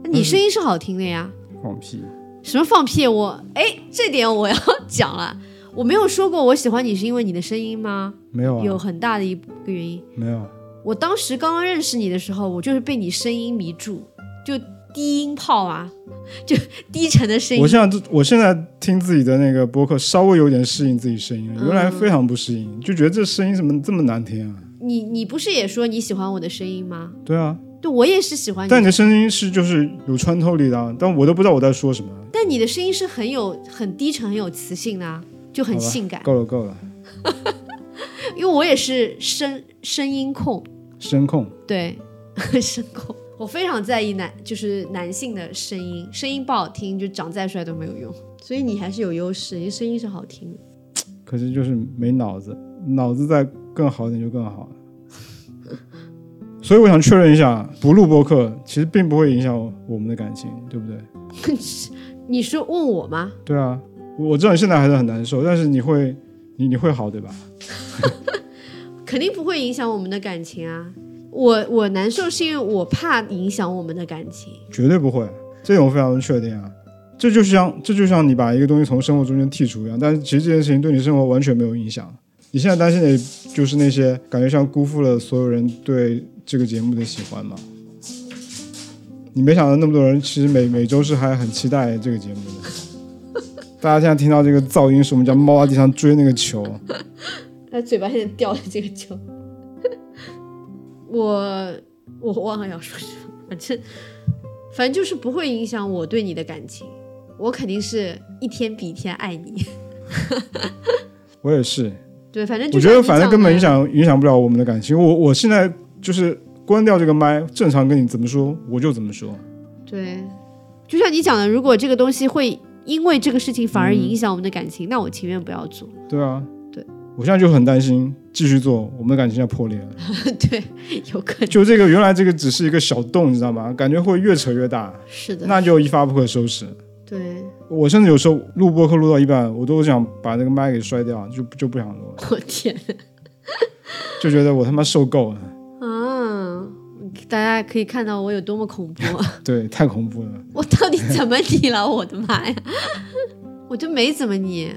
你声音是好听的呀。放屁！什么放屁？我哎，这点我要讲了。我没有说过我喜欢你是因为你的声音吗？没有有啊，很大的一个原因。没有。我当时刚刚认识你的时候，我就是被你声音迷住，就低音炮啊，(laughs) 就低沉的声音我。现在我现在听自己的那个播客，稍微有点适应自己声音了，嗯原来非常不适应，就觉得这声音怎么这么难听啊？你你不是也说你喜欢我的声音吗？对啊，对，我也是喜欢你但你的声音是就是有穿透力的啊，但我都不知道我在说什么。但你的声音是很有很低沉、很有磁性的、啊，就很性感。够了够了，(laughs) 因为我也是声声音控，声控对，(laughs) 声控，我非常在意男，就是男性的声音，声音不好听，就长再帅都没有用。所以你还是有优势，你声音是好听的。可是就是没脑子，脑子再更好一点就更好了。(laughs) 所以我想确认一下，不录播客其实并不会影响我们的感情，对不对？(laughs) 你是问我吗？对啊，我我知道你现在还是很难受，但是你会你你会好对吧？(laughs) 肯定不会影响我们的感情啊。我我难受是因为我怕影响我们的感情。绝对不会，这种我非常的确定啊。这就像这就像你把一个东西从生活中间剔除一样，但是其实这件事情对你生活完全没有影响。你现在担心的就是那些感觉像辜负了所有人对这个节目的喜欢嘛？你没想到那么多人其实每每周是还很期待这个节目的。(laughs) 大家现在听到这个噪音，是我们家猫在地上追那个球。(laughs) 它嘴巴现在掉了这个球。我我忘了要说什么，反正反正就是不会影响我对你的感情。我肯定是一天比一天爱你。(laughs) 我也是，对，反正就我觉得反正根本影响影响不了我们的感情。我我现在就是关掉这个麦，正常跟你怎么说我就怎么说。对，就像你讲的，如果这个东西会因为这个事情反而嗯影响我们的感情，那我情愿不要做。对啊，对，我现在就很担心，继续做，我们的感情要破裂了。(laughs) 对，有可能就这个原来这个只是一个小洞，你知道吗？感觉会越扯越大，是的。那就一发不可收拾。对，我甚至有时候录播课录到一半，我都想把那个麦给摔掉，就就不想录了，我天 (laughs) 就觉得我他妈受够了。啊！大家可以看到我有多么恐怖。(laughs) 对，太恐怖了。我到底怎么你了？我的妈呀！我就没怎么你。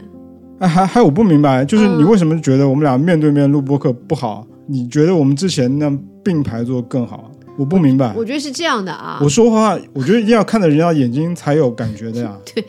哎，还还有我不明白，就是嗯你为什么觉得我们俩面对面录播客不好？你觉得我们之前那样并排做更好？我不明白。我觉得是这样的啊。我说话，我觉得一定要看着人家眼睛才有感觉的呀。(laughs) 对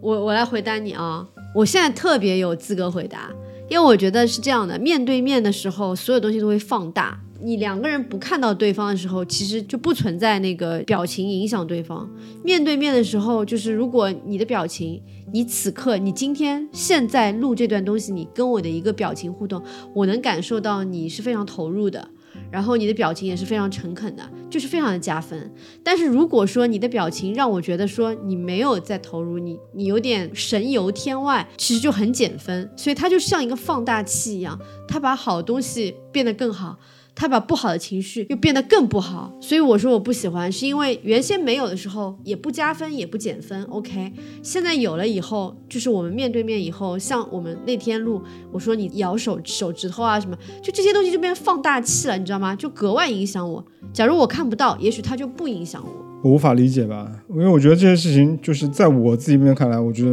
我我来回答你啊，我现在特别有资格回答，因为我觉得是这样的，面对面的时候，所有东西都会放大。你两个人不看到对方的时候，其实就不存在那个表情影响对方。面对面的时候，就是如果你的表情，你此刻，你今天现在录这段东西，你跟我的一个表情互动，我能感受到你是非常投入的，然后你的表情也是非常诚恳的，就是非常的加分。但是如果说你的表情让我觉得说你没有在投入，你你有点神游天外，其实就很减分。所以它就像一个放大器一样，它把好东西变得更好，他把不好的情绪又变得更不好，所以我说我不喜欢，是因为原先没有的时候也不加分也不减分，OK，现在有了以后，就是我们面对面以后，像我们那天录，我说你咬手手指头啊什么，就这些东西就变放大器了，你知道吗？就格外影响我。假如我看不到，也许他就不影响我。我无法理解吧，因为我觉得这些事情就是在我自己面看来，我觉得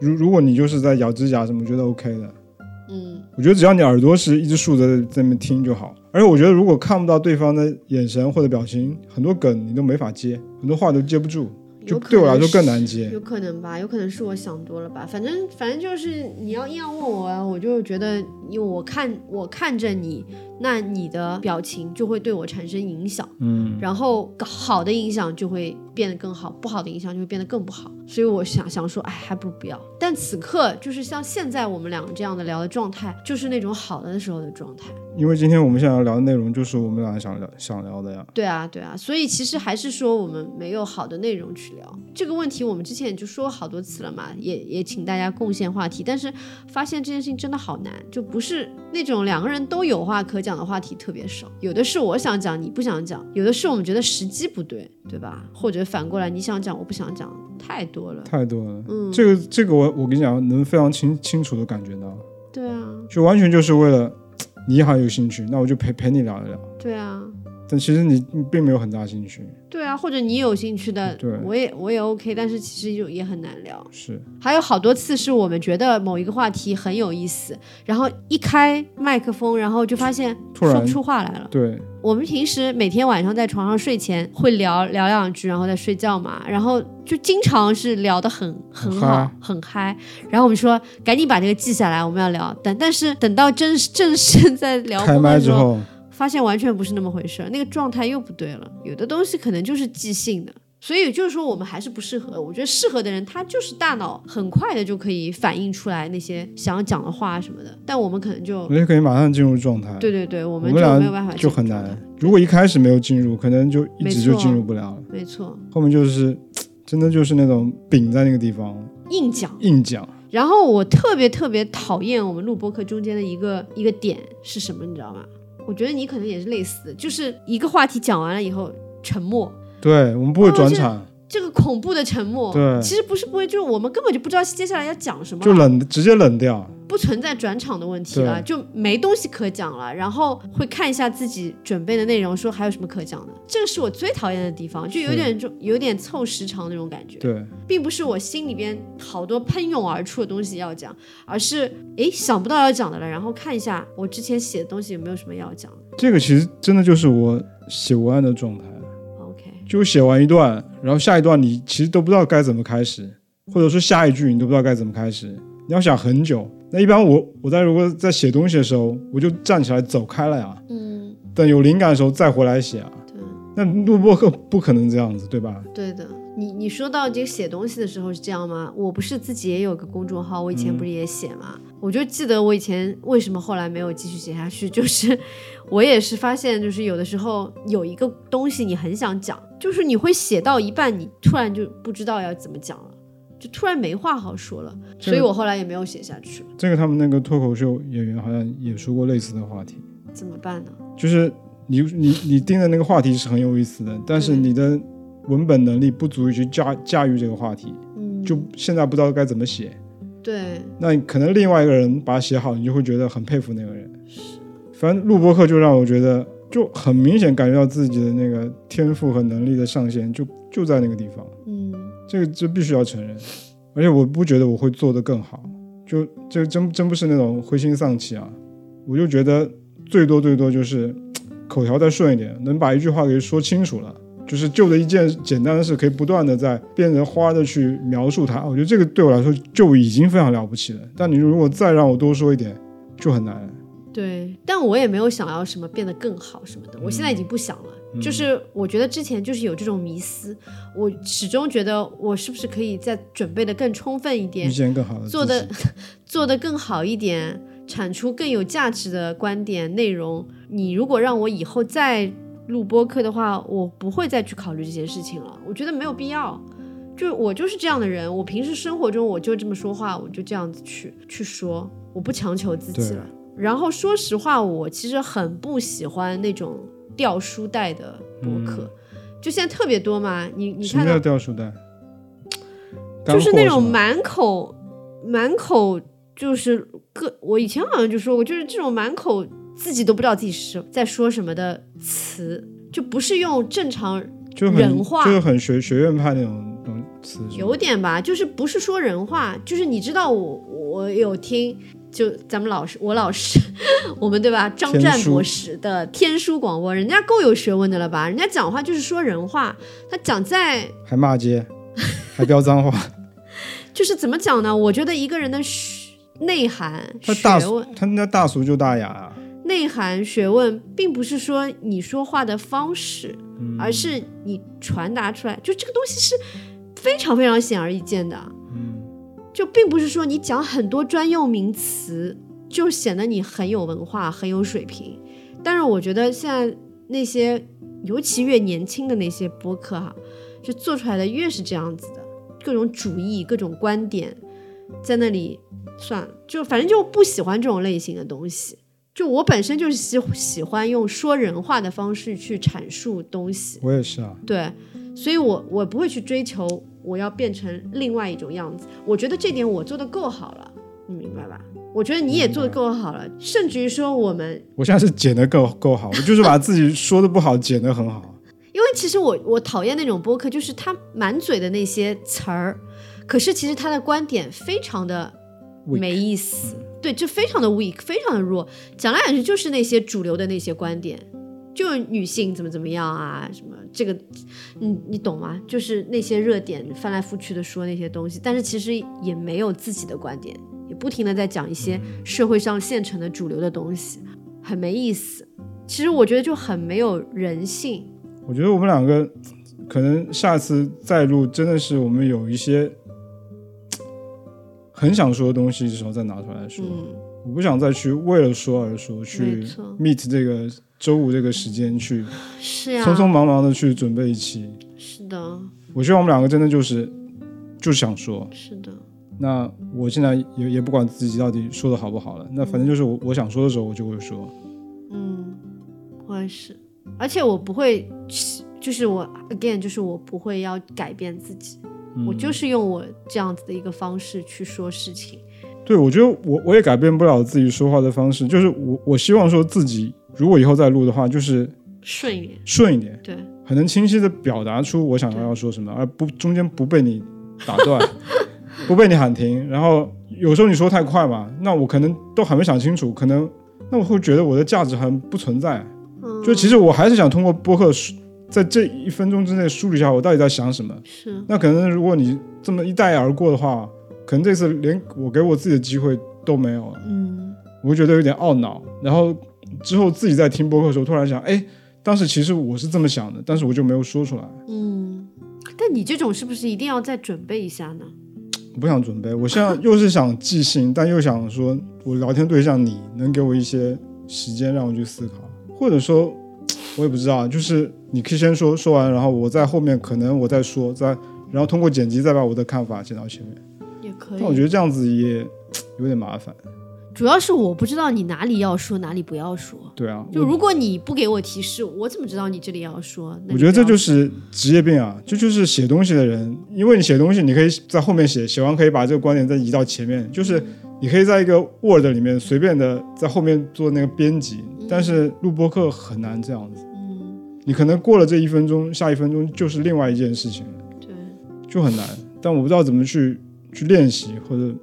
如如果你就是在咬指甲什么，我觉得 OK 的。嗯，我觉得只要你耳朵是一直竖着在那边听就好。而且我觉得如果看不到对方的眼神或者表情，很多梗你都没法接，很多话都接不住，就对我来说更难接。有可能吧，有可能是我想多了吧。反正反正就是你要硬要问我啊，我就觉得，因为我看我看着你，那你的表情就会对我产生影响，嗯，然后好的影响就会变得更好，不好的影响就会变得更不好。所以我想想说，哎，还不如不要。但此刻就是像现在我们两个这样的聊的状态，就是那种好的时候的状态。因为今天我们想要聊的内容就是我们俩想聊想聊的呀。对啊，对啊，所以其实还是说我们没有好的内容去聊这个问题。我们之前也就说好多次了嘛，也也请大家贡献话题，但是发现这件事情真的好难，就不是那种两个人都有话可讲的话题特别少。有的是我想讲你不想讲，有的是我们觉得时机不对，对吧？或者反过来你想讲我不想讲，太多了。太多了，嗯，这个这个我我跟你讲，能非常清清楚的感觉到，对啊，就完全就是为了你好有兴趣，那我就陪陪你聊一聊。对啊。但其实你你并没有很大兴趣，对啊，或者你有兴趣的，对我也我也 OK，但是其实就也很难聊。是还有好多次是我们觉得某一个话题很有意思，然后一开麦克风，然后就发现说不出话来了。对，我们平时每天晚上在床上睡前会聊聊两句，然后再睡觉嘛，然后就经常是聊得很很很好嗨，很嗨。然后我们说赶紧把这个记下来，我们要聊。但但是等到正正式在聊开麦之后，发现完全不是那么回事儿，那个状态又不对了。有的东西可能就是即兴的，所以就是说我们还是不适合。我觉得适合的人，他就是大脑很快的就可以反映出来那些想要讲的话什么的，但我们可能就我就可以马上进入状态。对对对，我我们就没有办法就很难。如果一开始没有进入，可能就一直就进入不了了。没错，后面就是真的就是那种饼在那个地方硬讲。硬讲，然后我特别特别讨厌我们录播课中间的一个一个点是什么，你知道吗？我觉得你可能也是类似的，就是一个话题讲完了以后沉默，对我们不会转场，这个恐怖的沉默，对其实不是不会，就是我们根本就不知道接下来要讲什么，就冷直接冷掉。不存在转场的问题了，就没东西可讲了，然后会看一下自己准备的内容，说还有什么可讲的，这个是我最讨厌的地方，就有点就有点凑时长那种感觉，对，并不是我心里边好多喷涌而出的东西要讲，而是诶想不到要讲的了，然后看一下我之前写的东西有没有什么要讲。的这个其实真的就是我写文案的状态。，OK，就写完一段，然后下一段你其实都不知道该怎么开始，或者说下一句你都不知道该怎么开始，你要想很久。那一般我我在如果在写东西的时候，我就站起来走开了呀，嗯，等有灵感的时候再回来写啊。对。那录播课不可能这样子，对吧？对的，你你说到这个写东西的时候是这样吗？我不是自己也有个公众号，我以前不是也写吗？我就记得我以前为什么后来没有继续写下去，就是 (laughs) 我也是发现，就是有的时候有一个东西你很想讲，就是你会写到一半，你突然就不知道要怎么讲了。就突然没话好说了，所以我后来也没有写下去。这个他们那个脱口秀演员好像也说过类似的话题，怎么办呢？就是你你你定的那个话题是很有意思的，但是你的文本能力不足以去驾驾驭这个话题，嗯，就现在不知道该怎么写。对，那可能另外一个人把它写好，你就会觉得很佩服那个人。是反正录播课就让我觉得就很明显感觉到自己的那个天赋和能力的上限就就在那个地方，嗯，这个这必须要承认。而且我不觉得我会做得更好，就这真真不是那种灰心丧气啊，我就觉得最多最多就是 (tsk) 口条再顺一点，能把一句话给说清楚了。就是就的一件简单的事，可以不断的在变成花的去描述它。我觉得这个对我来说就已经非常了不起了。但你如果再让我多说一点，就很难。对，但我也没有想要什么变得更好什么的，我现在已经不想了。就是我觉得之前就是有这种迷思，我始终觉得我是不是可以再准备的更充分一遇点，见更好的做的 (laughs) 做的更好一点，产出更有价值的观点内容。你如果让我以后再录播客的话，我不会再去考虑这件事情了。我觉得没有必要。就我就是这样的人，我平时生活中我就这么说话，我就这样子去去说，我不强求自己了。然后说实话，我其实很不喜欢那种掉书袋的博客，就现在特别多嘛。你你看到掉书袋？就是那种满口满口就是各，我以前好像就说过，就是这种满口自己都不知道自己是在说什么的词，就不是用正常人话就是很学学院派那种那种词，有点吧，就是不是说人话，就是你知道我我有听，就咱们老师我老师，(laughs) 我们对吧？张天书湛博士的天书广播，人家够有学问的了吧？人家讲话就是说人话，他讲在还骂街，(laughs) 还飙脏话。就是怎么讲呢？我觉得一个人的学内涵、他大学问、他那大俗就大雅啊。内涵、学问，并不是说你说话的方式，嗯而是你传达出来，就这个东西是非常非常显而易见的。嗯，就并不是说你讲很多专用名词就显得你很有文化、很有水平。但是我觉得现在那些，尤其越年轻的那些播客哈、就做出来的越是这样子的，各种主义、各种观点，在那里算了，就反正就不喜欢这种类型的东西。就我本身就是喜喜欢用说人话的方式去阐述东西，我也是啊。对，所以我我不会去追求我要变成另外一种样子。我觉得这点我做的够好了，你明白吧？我觉得你也做的够好了，甚至于说我们，我现在是剪得够够好，我就是把自己说的不好剪得很好。因为其实我我讨厌那种播客，就是他满嘴的那些词儿，可是其实他的观点非常的没意思，对，就非常的 weak，非常的弱，讲来讲去就是那些主流的那些观点。就女性怎么怎么样啊，什么这个，你你懂吗？就是那些热点翻来覆去的说那些东西，但是其实也没有自己的观点，也不停的在讲一些社会上现成的主流的东西，很没意思。其实我觉得就很没有人性。我觉得我们两个可能下次再录，真的是我们有一些很想说的东西的时候再拿出来说。嗯，我不想再去为了说而说，去 meet 这个周五这个时间去是呀，匆匆忙忙的去准备一期。是的，我希望我们两个真的就是就是想说，是的，那我现在也也不管自己到底说的好不好了，那反正就是我我想说的时候我就会说。嗯，我也是，而且我不会，就是我 again，就是我不会要改变自己，我嗯就是用我这样子的一个方式去说事情。对，我觉得我我也改变不了自己说话的方式，就是我我希望说自己如果以后再录的话，就是顺一点，顺一点，对，很能清晰的表达出我想要要说什么，而不中间不被你打断，(laughs) 不被你喊停。然后有时候你说太快嘛，那我可能都还没想清楚，可能那我会觉得我的价值还不存在。嗯，就其实我还是想通过播客梳在这一分钟之内梳理一下我到底在想什么。是，那可能如果你这么一带而过的话，可能这次连我给我自己的机会都没有了，嗯，我会觉得有点懊恼。然后之后自己在听播客的时候，突然想，哎，当时其实我是这么想的，但是我就没有说出来。嗯，但你这种是不是一定要再准备一下呢？我不想准备，我现在又是想即兴，但又想说我聊天对象你能给我一些时间让我去思考，或者说，我也不知道，就是你可以先说说完，然后我在后面可能我再说，再然后通过剪辑再把我的看法剪到前面。也可以。但我觉得这样子也有点麻烦。主要是我不知道你哪里要说，哪里不要说。对啊，就如果你不给我提示，我怎么知道你这里要说？我觉得这就是职业病啊，这就是写东西的人，因为你写东西，你可以在后面写，写完可以把这个观点再移到前面，就是你可以在一个 Word 里面随便的在后面做那个编辑，但是录播课很难这样子，嗯，你可能过了这一分钟，下一分钟就是另外一件事情，对，就很难。但我不知道怎么去去练习，或者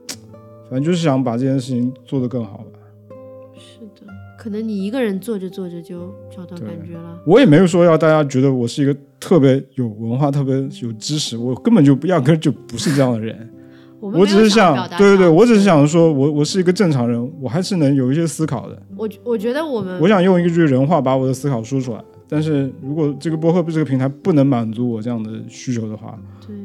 反正就是想把这件事情做得更好吧。是的，可能你一个人做着做着就找到感觉了。我也没有说要大家觉得我是一个特别有文化、特别有知识，我根本就压根就不是这样的人。我只是想对对对，我只是想说，我我是一个正常人，我还是能有一些思考的。我我觉得我们我想用一句人话把我的思考说出来。但是如果这个播客这个平台不能满足我这样的需求的话，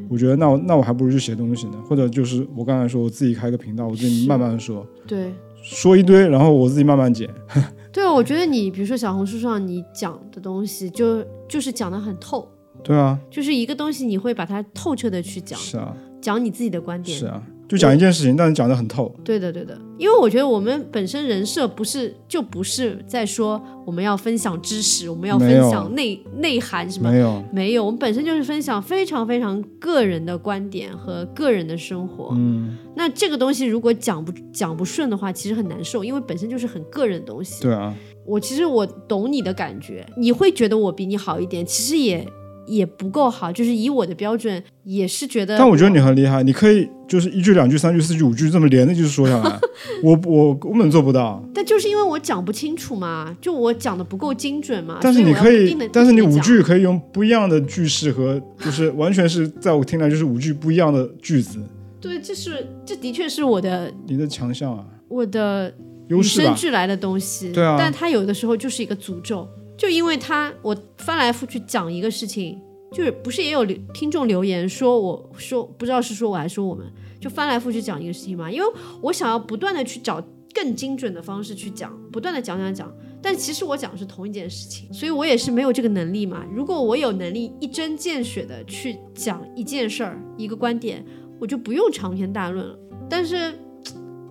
我觉得那我那我还不如去写东西呢，或者就是我刚才说我自己开个频道，我自己慢慢说，对。说一堆，然后我自己慢慢剪。(laughs) 对，我觉得你比如说小红书上你讲的东西就就是讲的很透，对啊，就是一个东西你会把它透彻的去讲，是啊，讲你自己的观点。是啊。就讲一件事情，但是讲得很透。对的，对的，因为我觉得我们本身人设不是就不是在说我们要分享知识，我们要分享内内涵什么，没有，没有，我们本身就是分享非常非常个人的观点和个人的生活。嗯，那这个东西如果讲不讲不顺的话，其实很难受，因为本身就是很个人的东西。对啊，我其实我懂你的感觉，你会觉得我比你好一点，其实也。也不够好，就是以我的标准，也是觉得。但我觉得你很厉害，你可以就是一句、两句、三句、四句、五句这么连着就是说下来。(laughs) 我我根本做不到。但就是因为我讲不清楚嘛，就我讲的不够精准嘛。但是你可以，但是你五句可以用不一样的句式和，就是完全是在我听来就是五句不一样的句子。对，这是这的确是我的你的强项啊，我的与生俱来的东西。对啊，但它有的时候就是一个诅咒。就因为他，我翻来覆去讲一个事情，就是不是也有听众留言说，我说不知道是说我还说我们，就翻来覆去讲一个事情嘛。因为我想要不断的去找更精准的方式去讲，不断的讲讲讲，但其实我讲的是同一件事情，所以我也是没有这个能力嘛。如果我有能力一针见血的去讲一件事儿、一个观点，我就不用长篇大论了。但是，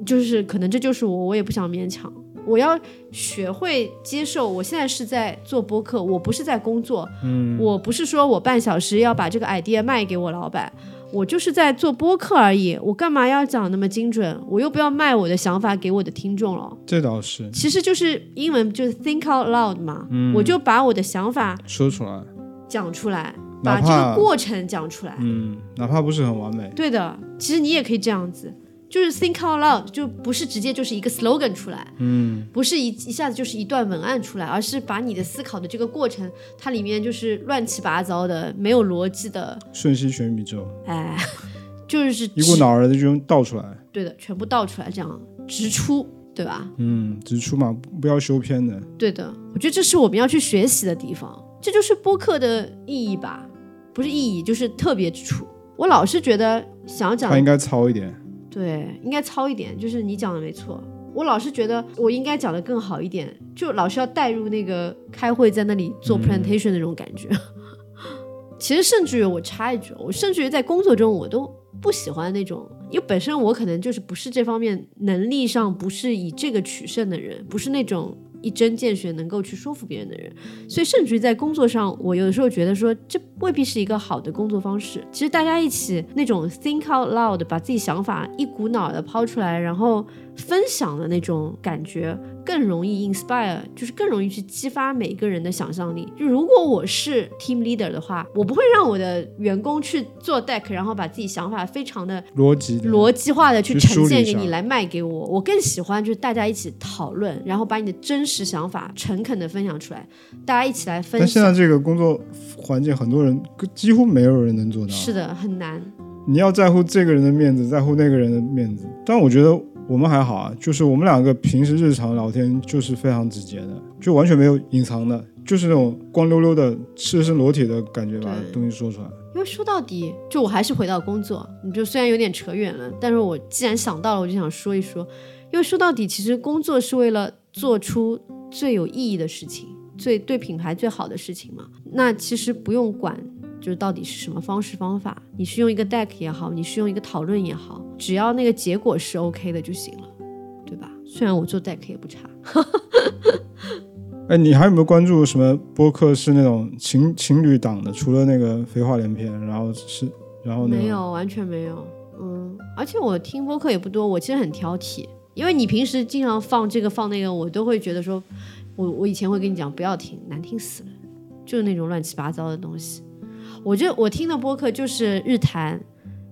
就是可能这就是我，我也不想勉强。我要学会接受，我现在是在做播客，我不是在工作。嗯，我不是说我半小时要把这个 idea 卖给我老板，我就是在做播客而已。我干嘛要讲那么精准？我又不要卖我的想法给我的听众了。这倒是，其实就是英文就是 think out loud 嘛。嗯，我就把我的想法说出来，讲出来，把这个过程讲出来。嗯，哪怕不是很完美。对的，其实你也可以这样子。就是 think out loud，就不是直接就是一个 slogan 出来，嗯，不是一一下子就是一段文案出来，而是把你的思考的这个过程，它里面就是乱七八糟的，没有逻辑的，瞬息全宇宙，哎，就是一股脑儿的就倒出来，对的，全部倒出来，这样直出，对吧？嗯，直出嘛，不要修偏的，对的，我觉得这是我们要去学习的地方，这就是播客的意义吧？不是意义，就是特别之处。我老是觉得想要讲，他应该糙一点。对，应该糙一点。就是你讲的没错，我老是觉得我应该讲的更好一点，就老是要带入那个开会在那里做 presentation 那种感觉。(laughs) 其实甚至于我插一句，我甚至于在工作中我都不喜欢那种，因为本身我可能就是不是这方面能力上不是以这个取胜的人，不是那种。一针见血能够去说服别人的人，所以甚至于在工作上，我有的时候觉得说这未必是一个好的工作方式。其实大家一起那种 think out loud，把自己想法一股脑的抛出来，然后。分享的那种感觉更容易 inspire，就是更容易去激发每个人的想象力。就如果我是 team leader 的话，我不会让我的员工去做 deck，然后把自己想法非常的逻辑逻辑化的去呈现给你来卖给我。我更喜欢就是大家一起讨论，然后把你的真实想法诚恳的分享出来，大家一起来分享。但现在这个工作环境，很多人几乎没有人能做到。是的，很难。你要在乎这个人的面子，在乎那个人的面子。但我觉得。我们还好啊，就是我们两个平时日常聊天就是非常直接的，就完全没有隐藏的，就是那种光溜溜的、赤身裸体的感觉，把东西说出来。因为说到底，就我还是回到工作，你就虽然有点扯远了，但是我既然想到了，我就想说一说。因为说到底，其实工作是为了做出最有意义的事情，最对品牌最好的事情嘛。那其实不用管。就是到底是什么方式方法？你是用一个 deck 也好，你是用一个讨论也好，只要那个结果是 OK 的就行了，对吧？虽然我做 deck 也不差。(laughs) 哎，你还有没有关注什么播客是那种情情侣档的？除了那个废话连篇，然后是然后没有，完全没有。嗯，而且我听播客也不多，我其实很挑剔，因为你平时经常放这个放那个，我都会觉得说，我我以前会跟你讲不要听，难听死了，就是那种乱七八糟的东西。我就我听的播客就是日谈，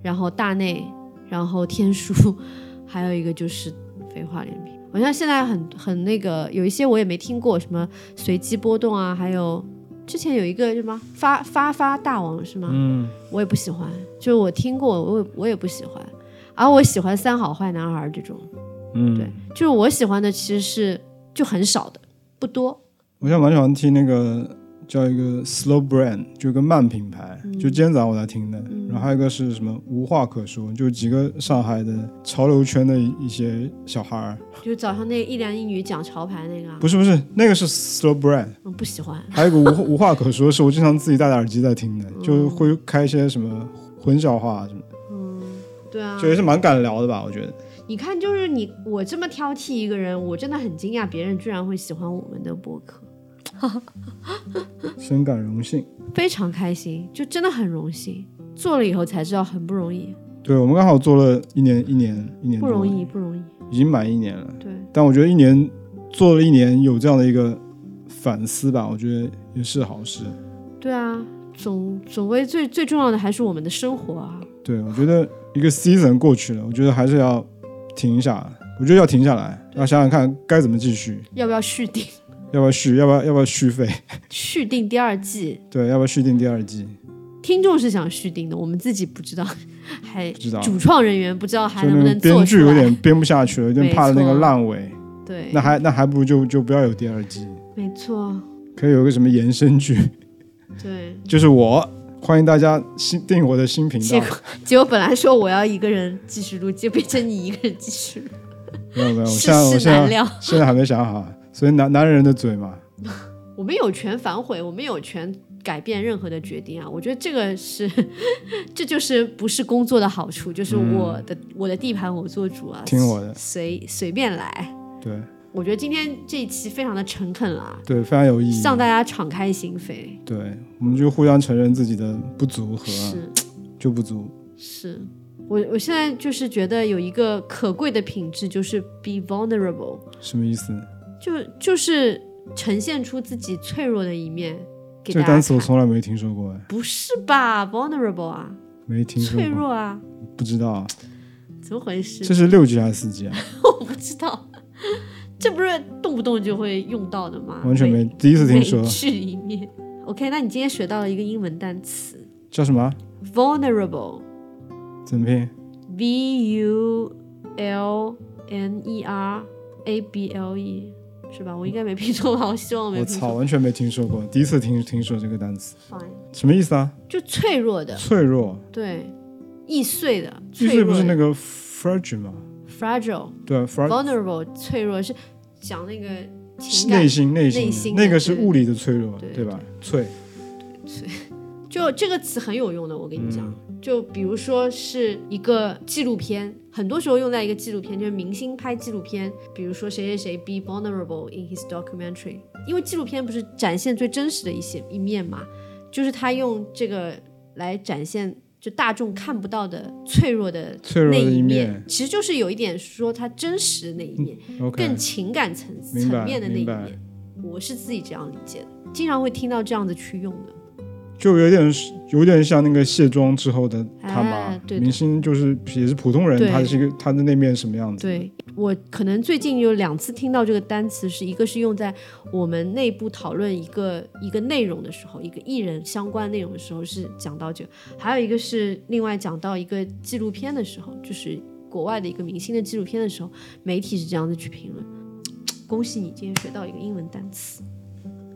然后大内，然后天书，(laughs) 还有一个就是废话连篇。好像现在很很那个，有一些我也没听过，什么随机波动啊，还有之前有一个什么发发发大王是吗？嗯，我也不喜欢，就是我听过，我我也不喜欢。而我喜欢三好坏男孩这种，嗯，对，就是我喜欢的其实是就很少的，不多。我现在蛮喜欢听那个。叫一个 slow brand，就个慢品牌，就今天早上我在听的。然后还有一个是什么无话可说，就几个上海的潮流圈的一些小孩儿。就早上那一男一女讲潮牌那个？不是不是，那个是 slow brand。我不喜欢。还有一个无无话可说，是我经常自己戴着耳机在听的，就会开一些什么混淆话什么。嗯，对啊就，也是蛮敢聊的吧？我觉得。你看，就是你我这么挑剔一个人，我真的很惊讶，别人居然会喜欢我们的博客，(laughs) 深感荣幸。非常开心，就真的很荣幸。做了以后才知道很不容易，对我们刚好做了一年，一年，一年不容易，不容易。已经满一年了。对，但我觉得一年做了一年，有这样的一个反思吧，我觉得也是好事。对啊，总总归最最重要的还是我们的生活啊。对，我觉得一个 season 过去了，我觉得还是要停一下。我觉得要停下来，要想想看该怎么继续，要不要续订？要不要续，要不要要不要续费？(laughs) 续订第二季，对，要不要续订第二季？听众是想续订的，我们自己不知道，(laughs) 还不知道，主创人员不知道还能不能个编剧有。点编不下去了，有点怕那个烂尾。对，那还那还不如就就不要有第二季，没错，可以有个什么延伸剧，(laughs) 对。就是我欢迎大家新订我的新频道。结果结果本来说我要一个人继续录，就变成你一个人继续录，没有没有，我现在我现在。现在还没想好，所以男男人的嘴嘛，(laughs) 我们有权反悔，我们有权改变任何的决定啊！我觉得这个是，(laughs) 这就是不是工作的好处，就是我的、我的地盘我做主啊，嗯听我的随随便来。对我觉得今天这一期非常的诚恳啦，对，非常有意义。向大家敞开心扉。对，我们就互相承认自己的不足和是就不足。是，我我现在就是觉得有一个可贵的品质，就是 be vulnerable，什么意思？就就是呈现出自己脆弱的一面给这个家单词我看。从来没听说过，哎，不是吧？vulnerable 啊，没听说脆过，弱啊，不知道啊，怎么回事？这是六级还是四级啊？(laughs) 我不知道，(laughs) 这不是动不动就会用到的吗？完全没，第一次听说美，剧里面。OK，那你今天学到了一个英文单词叫什么？vulnerable，v 怎么拼？u l n e r a b l e，是吧？我应该没拼错吧？我希望没我操，拼错。完全没听说过，第一次听听说这个单词，Fine，什么意思啊？就脆弱的，脆弱，对，易碎的，易碎脆不是那个 fragile 吗？fragile。对啊 vulnerable 脆弱是讲那个情感内心内心内心那个是物理的脆弱，对对吧？脆，就这个词很有用的，我跟你讲，嗯就比如说是一个纪录片，很多时候用在一个纪录片，就是明星拍纪录片，比如说谁谁谁 be vulnerable in his documentary，因为纪录片不是展现最真实的一些一面嘛，就是他用这个来展现。就大众看不到的脆弱的脆弱的一面面，其实就是有一点说他真实的那一面更情感层层面的那一面。我是自己这样理解的，经常会听到这样子去用的。就有点有点像那个卸妆之后的他嘛哎，对明星就是也是普通人，对他是一个他的那面什么样子？对我可能最近有两次听到这个单词，是一个是用在我们内部讨论一个一个内容的时候，一个艺人相关内容的时候是讲到这个，还有一个是另外讲到一个纪录片的时候，就是国外的一个明星的纪录片的时候，媒体是这样子去评论。恭喜你今天学到一个英文单词。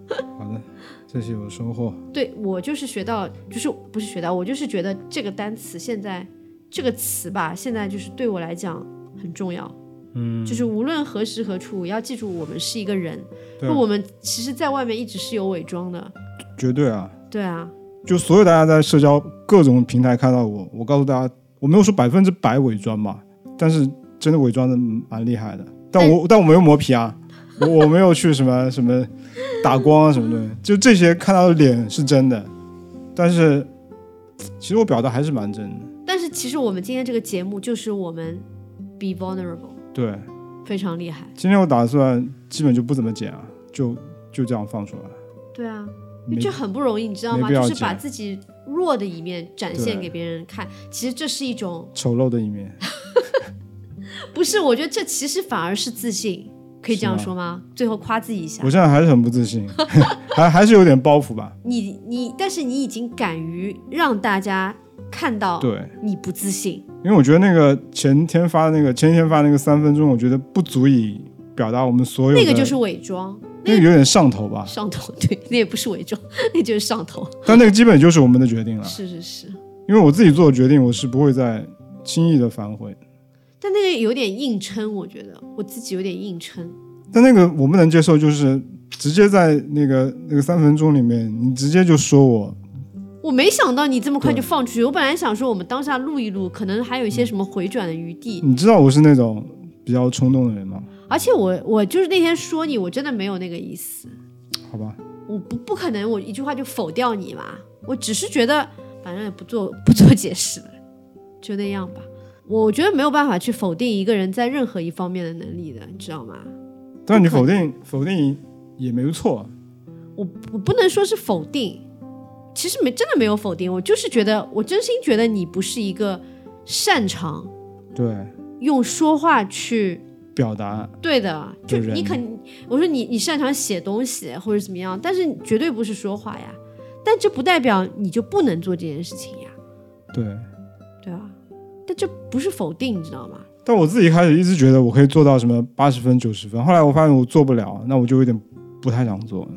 (laughs) 好的，这是有收获。对我就是学到，就是不是学到，我就是觉得这个单词现在这个词吧，现在就是对我来讲很重要。嗯，就是无论何时何处，要记住我们是一个人，对那我们其实，在外面一直是有伪装的。绝对啊！对啊，就所有大家在社交各种平台看到我，我告诉大家，我没有说百分之百伪装吧，但是真的伪装的蛮厉害的。但我但我没有磨皮啊，我我没有去什么什么打光啊什么的，就这些看到的脸是真的，但是其实我表达还是蛮真的。但是其实我们今天这个节目就是我们 be vulnerable，对，非常厉害。今天我打算基本就不怎么剪啊，就就这样放出来。对啊，因为这很不容易，你知道吗？就是把自己弱的一面展现给别人看，其实这是一种丑陋的一面，(laughs) 不是？我觉得这其实反而是自信，可以这样说吗？最后夸自己一下我。现在还是很不自信，(laughs) 还还是有点包袱吧。你你，但是你已经敢于让大家看到对，你不自信，因为我觉得那个前天发的那个前一天发的那个三分钟，我觉得不足以表达我们所有的那个就是伪装，那个有点上头吧，上头。(laughs) 对，那也不是伪装，(laughs) 那就是上头。但那个基本就是我们的决定了。是是是，因为我自己做的决定，我是不会再轻易的反悔。但那个有点硬撑，我觉得我自己有点硬撑。但那个我不能接受，就是直接在那个那个三分钟里面，你直接就说我我没想到你这么快就放出去，我本来想说我们当下录一录，可能还有一些什么回转的余地。你知道我是那种比较冲动的人吗？而且我我就是那天说你，我真的没有那个意思，好吧，我不不可能我一句话就否掉你嘛，我只是觉得反正也不做不做解释了，就那样吧。我觉得没有办法去否定一个人在任何一方面的能力的，你知道吗？但你否定否定也没有错，我我不能说是否定，其实没真的没有否定，我就是觉得我真心觉得你不是一个擅长对，用说话去表达对的，就的人你肯我说你你擅长写东西或者怎么样，但是绝对不是说话呀，但这不代表你就不能做这件事情呀，对。对吧？但这不是否定，你知道吗？但我自己开始一直觉得我可以做到什么八十分、九十分，后来我发现我做不了，那我就有点不太想做了。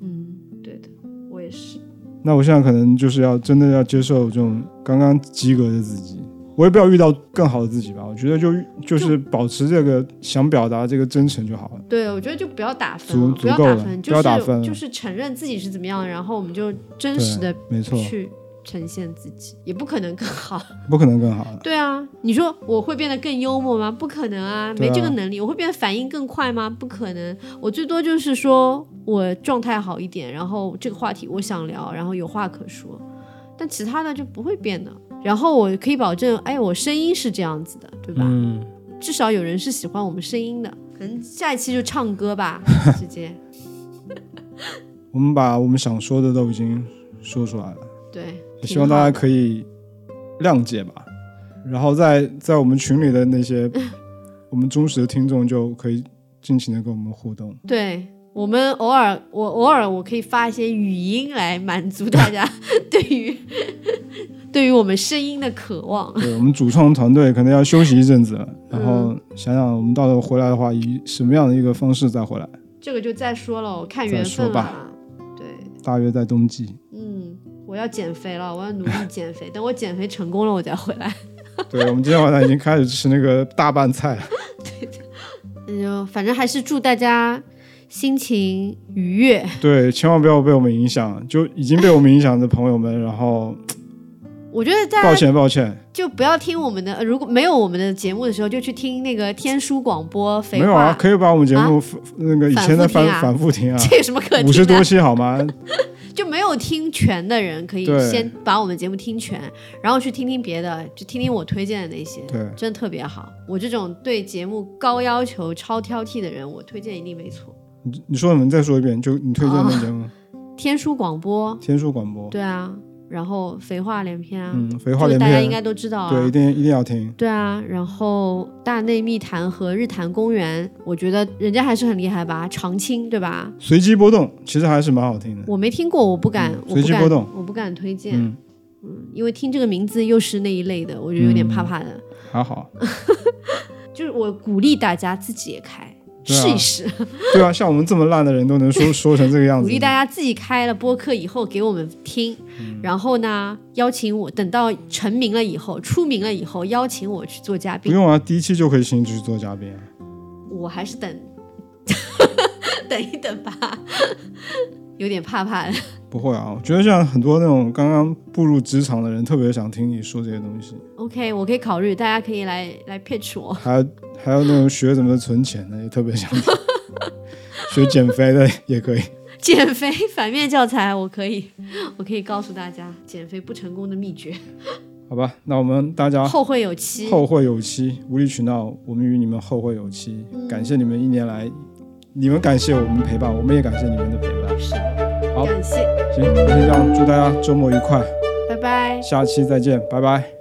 嗯，对的，我也是。那我现在可能就是要真的要接受这种刚刚及格的自己，我也不要遇到更好的自己吧。我觉得就就是保持这个想表达这个真诚就好了。对，我觉得就不要打分足了，不要足够了打分，不要打分就是就是承认自己是怎么样，然后我们就真实的没错，去呈现自己，也不可能更好。(laughs) 不可能更好。对啊，你说我会变得更幽默吗？不可能啊，没这个能力。我会变得反应更快吗？不可能。我最多就是说我状态好一点，然后这个话题我想聊，然后有话可说，但其他的就不会变的。然后我可以保证，哎，我声音是这样子的，对吧？嗯，至少有人是喜欢我们声音的。可能下一期就唱歌吧，(laughs) 直接我们把我们想说的都已经说出来了，对。也希望大家。可以谅解吧。然后在在我们群里的那些我 (laughs) 们忠实的听众就可以尽情的跟我们互动。对我们偶尔，我偶尔我可以发一些语音来满足大家 (laughs) 对于对于我们声音的渴望。对我们主创团队可能要休息一阵子了，然后嗯想想我们到时候回来的话，以什么样的一个方式再回来？这个就再说了，我看再缘说吧。对，大约在冬季。嗯，我要减肥了，我要努力减肥。等我减肥成功了，我再回来。(laughs) 对，我们今天晚上已经开始吃那个大拌菜了。(laughs) 那就反正还是祝大家心情愉悦。对，千万不要被我们影响，就已经被我们影响的朋友们，然后我觉得大抱歉抱歉，就不要听我们的，呃如果没有我们的节目的时候，就去听那个天书广播。没有啊，可以把我们节目、那个以前的反反反复听啊，(laughs) 这有什么可听的？五十多期好吗？就没有听全的人，可以先把我们节目听全，然后去听听别的，就听听我推荐的那些，对，真的特别好。我这种对节目高要求、超挑剔的人，我推荐一定没错。你你说你再说一遍，就你推荐的节目，天书广播，天书广播，对啊，然后肥话连篇啊，嗯，肥这话连篇，个大家应该都知道啊。对，一定一定要听。对啊，然后大内密谈和日坛公园，我觉得人家还是很厉害吧，常青对吧？随机波动其实还是蛮好听的。我没听过，我不敢，嗯我不敢随机波动，我不敢推荐，嗯，因为听这个名字又是那一类的，我就有点怕怕的。还好。(laughs) 就是我鼓励大家自己也开，试一试，(laughs) 对啊，像我们这么烂的人都能说说成这个样子。(laughs) 鼓励，大家自己开了播客以后给我们听，嗯。然后呢邀请我，等到成名了以后，出名了以后邀请我去做嘉宾，不用啊，第一期就可以请你去做嘉宾啊。我还是等。(laughs) 等一等吧，有点怕怕的。不会啊，我觉得像很多那种刚刚步入职场的人，特别想听你说这些东西，OK，我可以考虑，大家可以来来 pitch 我。还有还有那种学怎么存钱的，也特别想听，(laughs) 学减肥的也可以。减肥反面教材，我可以，我可以告诉大家减肥不成功的秘诀，好吧，那我们大家后会有期。后会有期，无理取闹，我们与你们后会有期。感谢你们一年来，你们感谢我们陪伴，我们也感谢你们的陪伴。是，好感谢，行，那就这样，祝大家周末愉快，拜拜。下期再见，拜拜。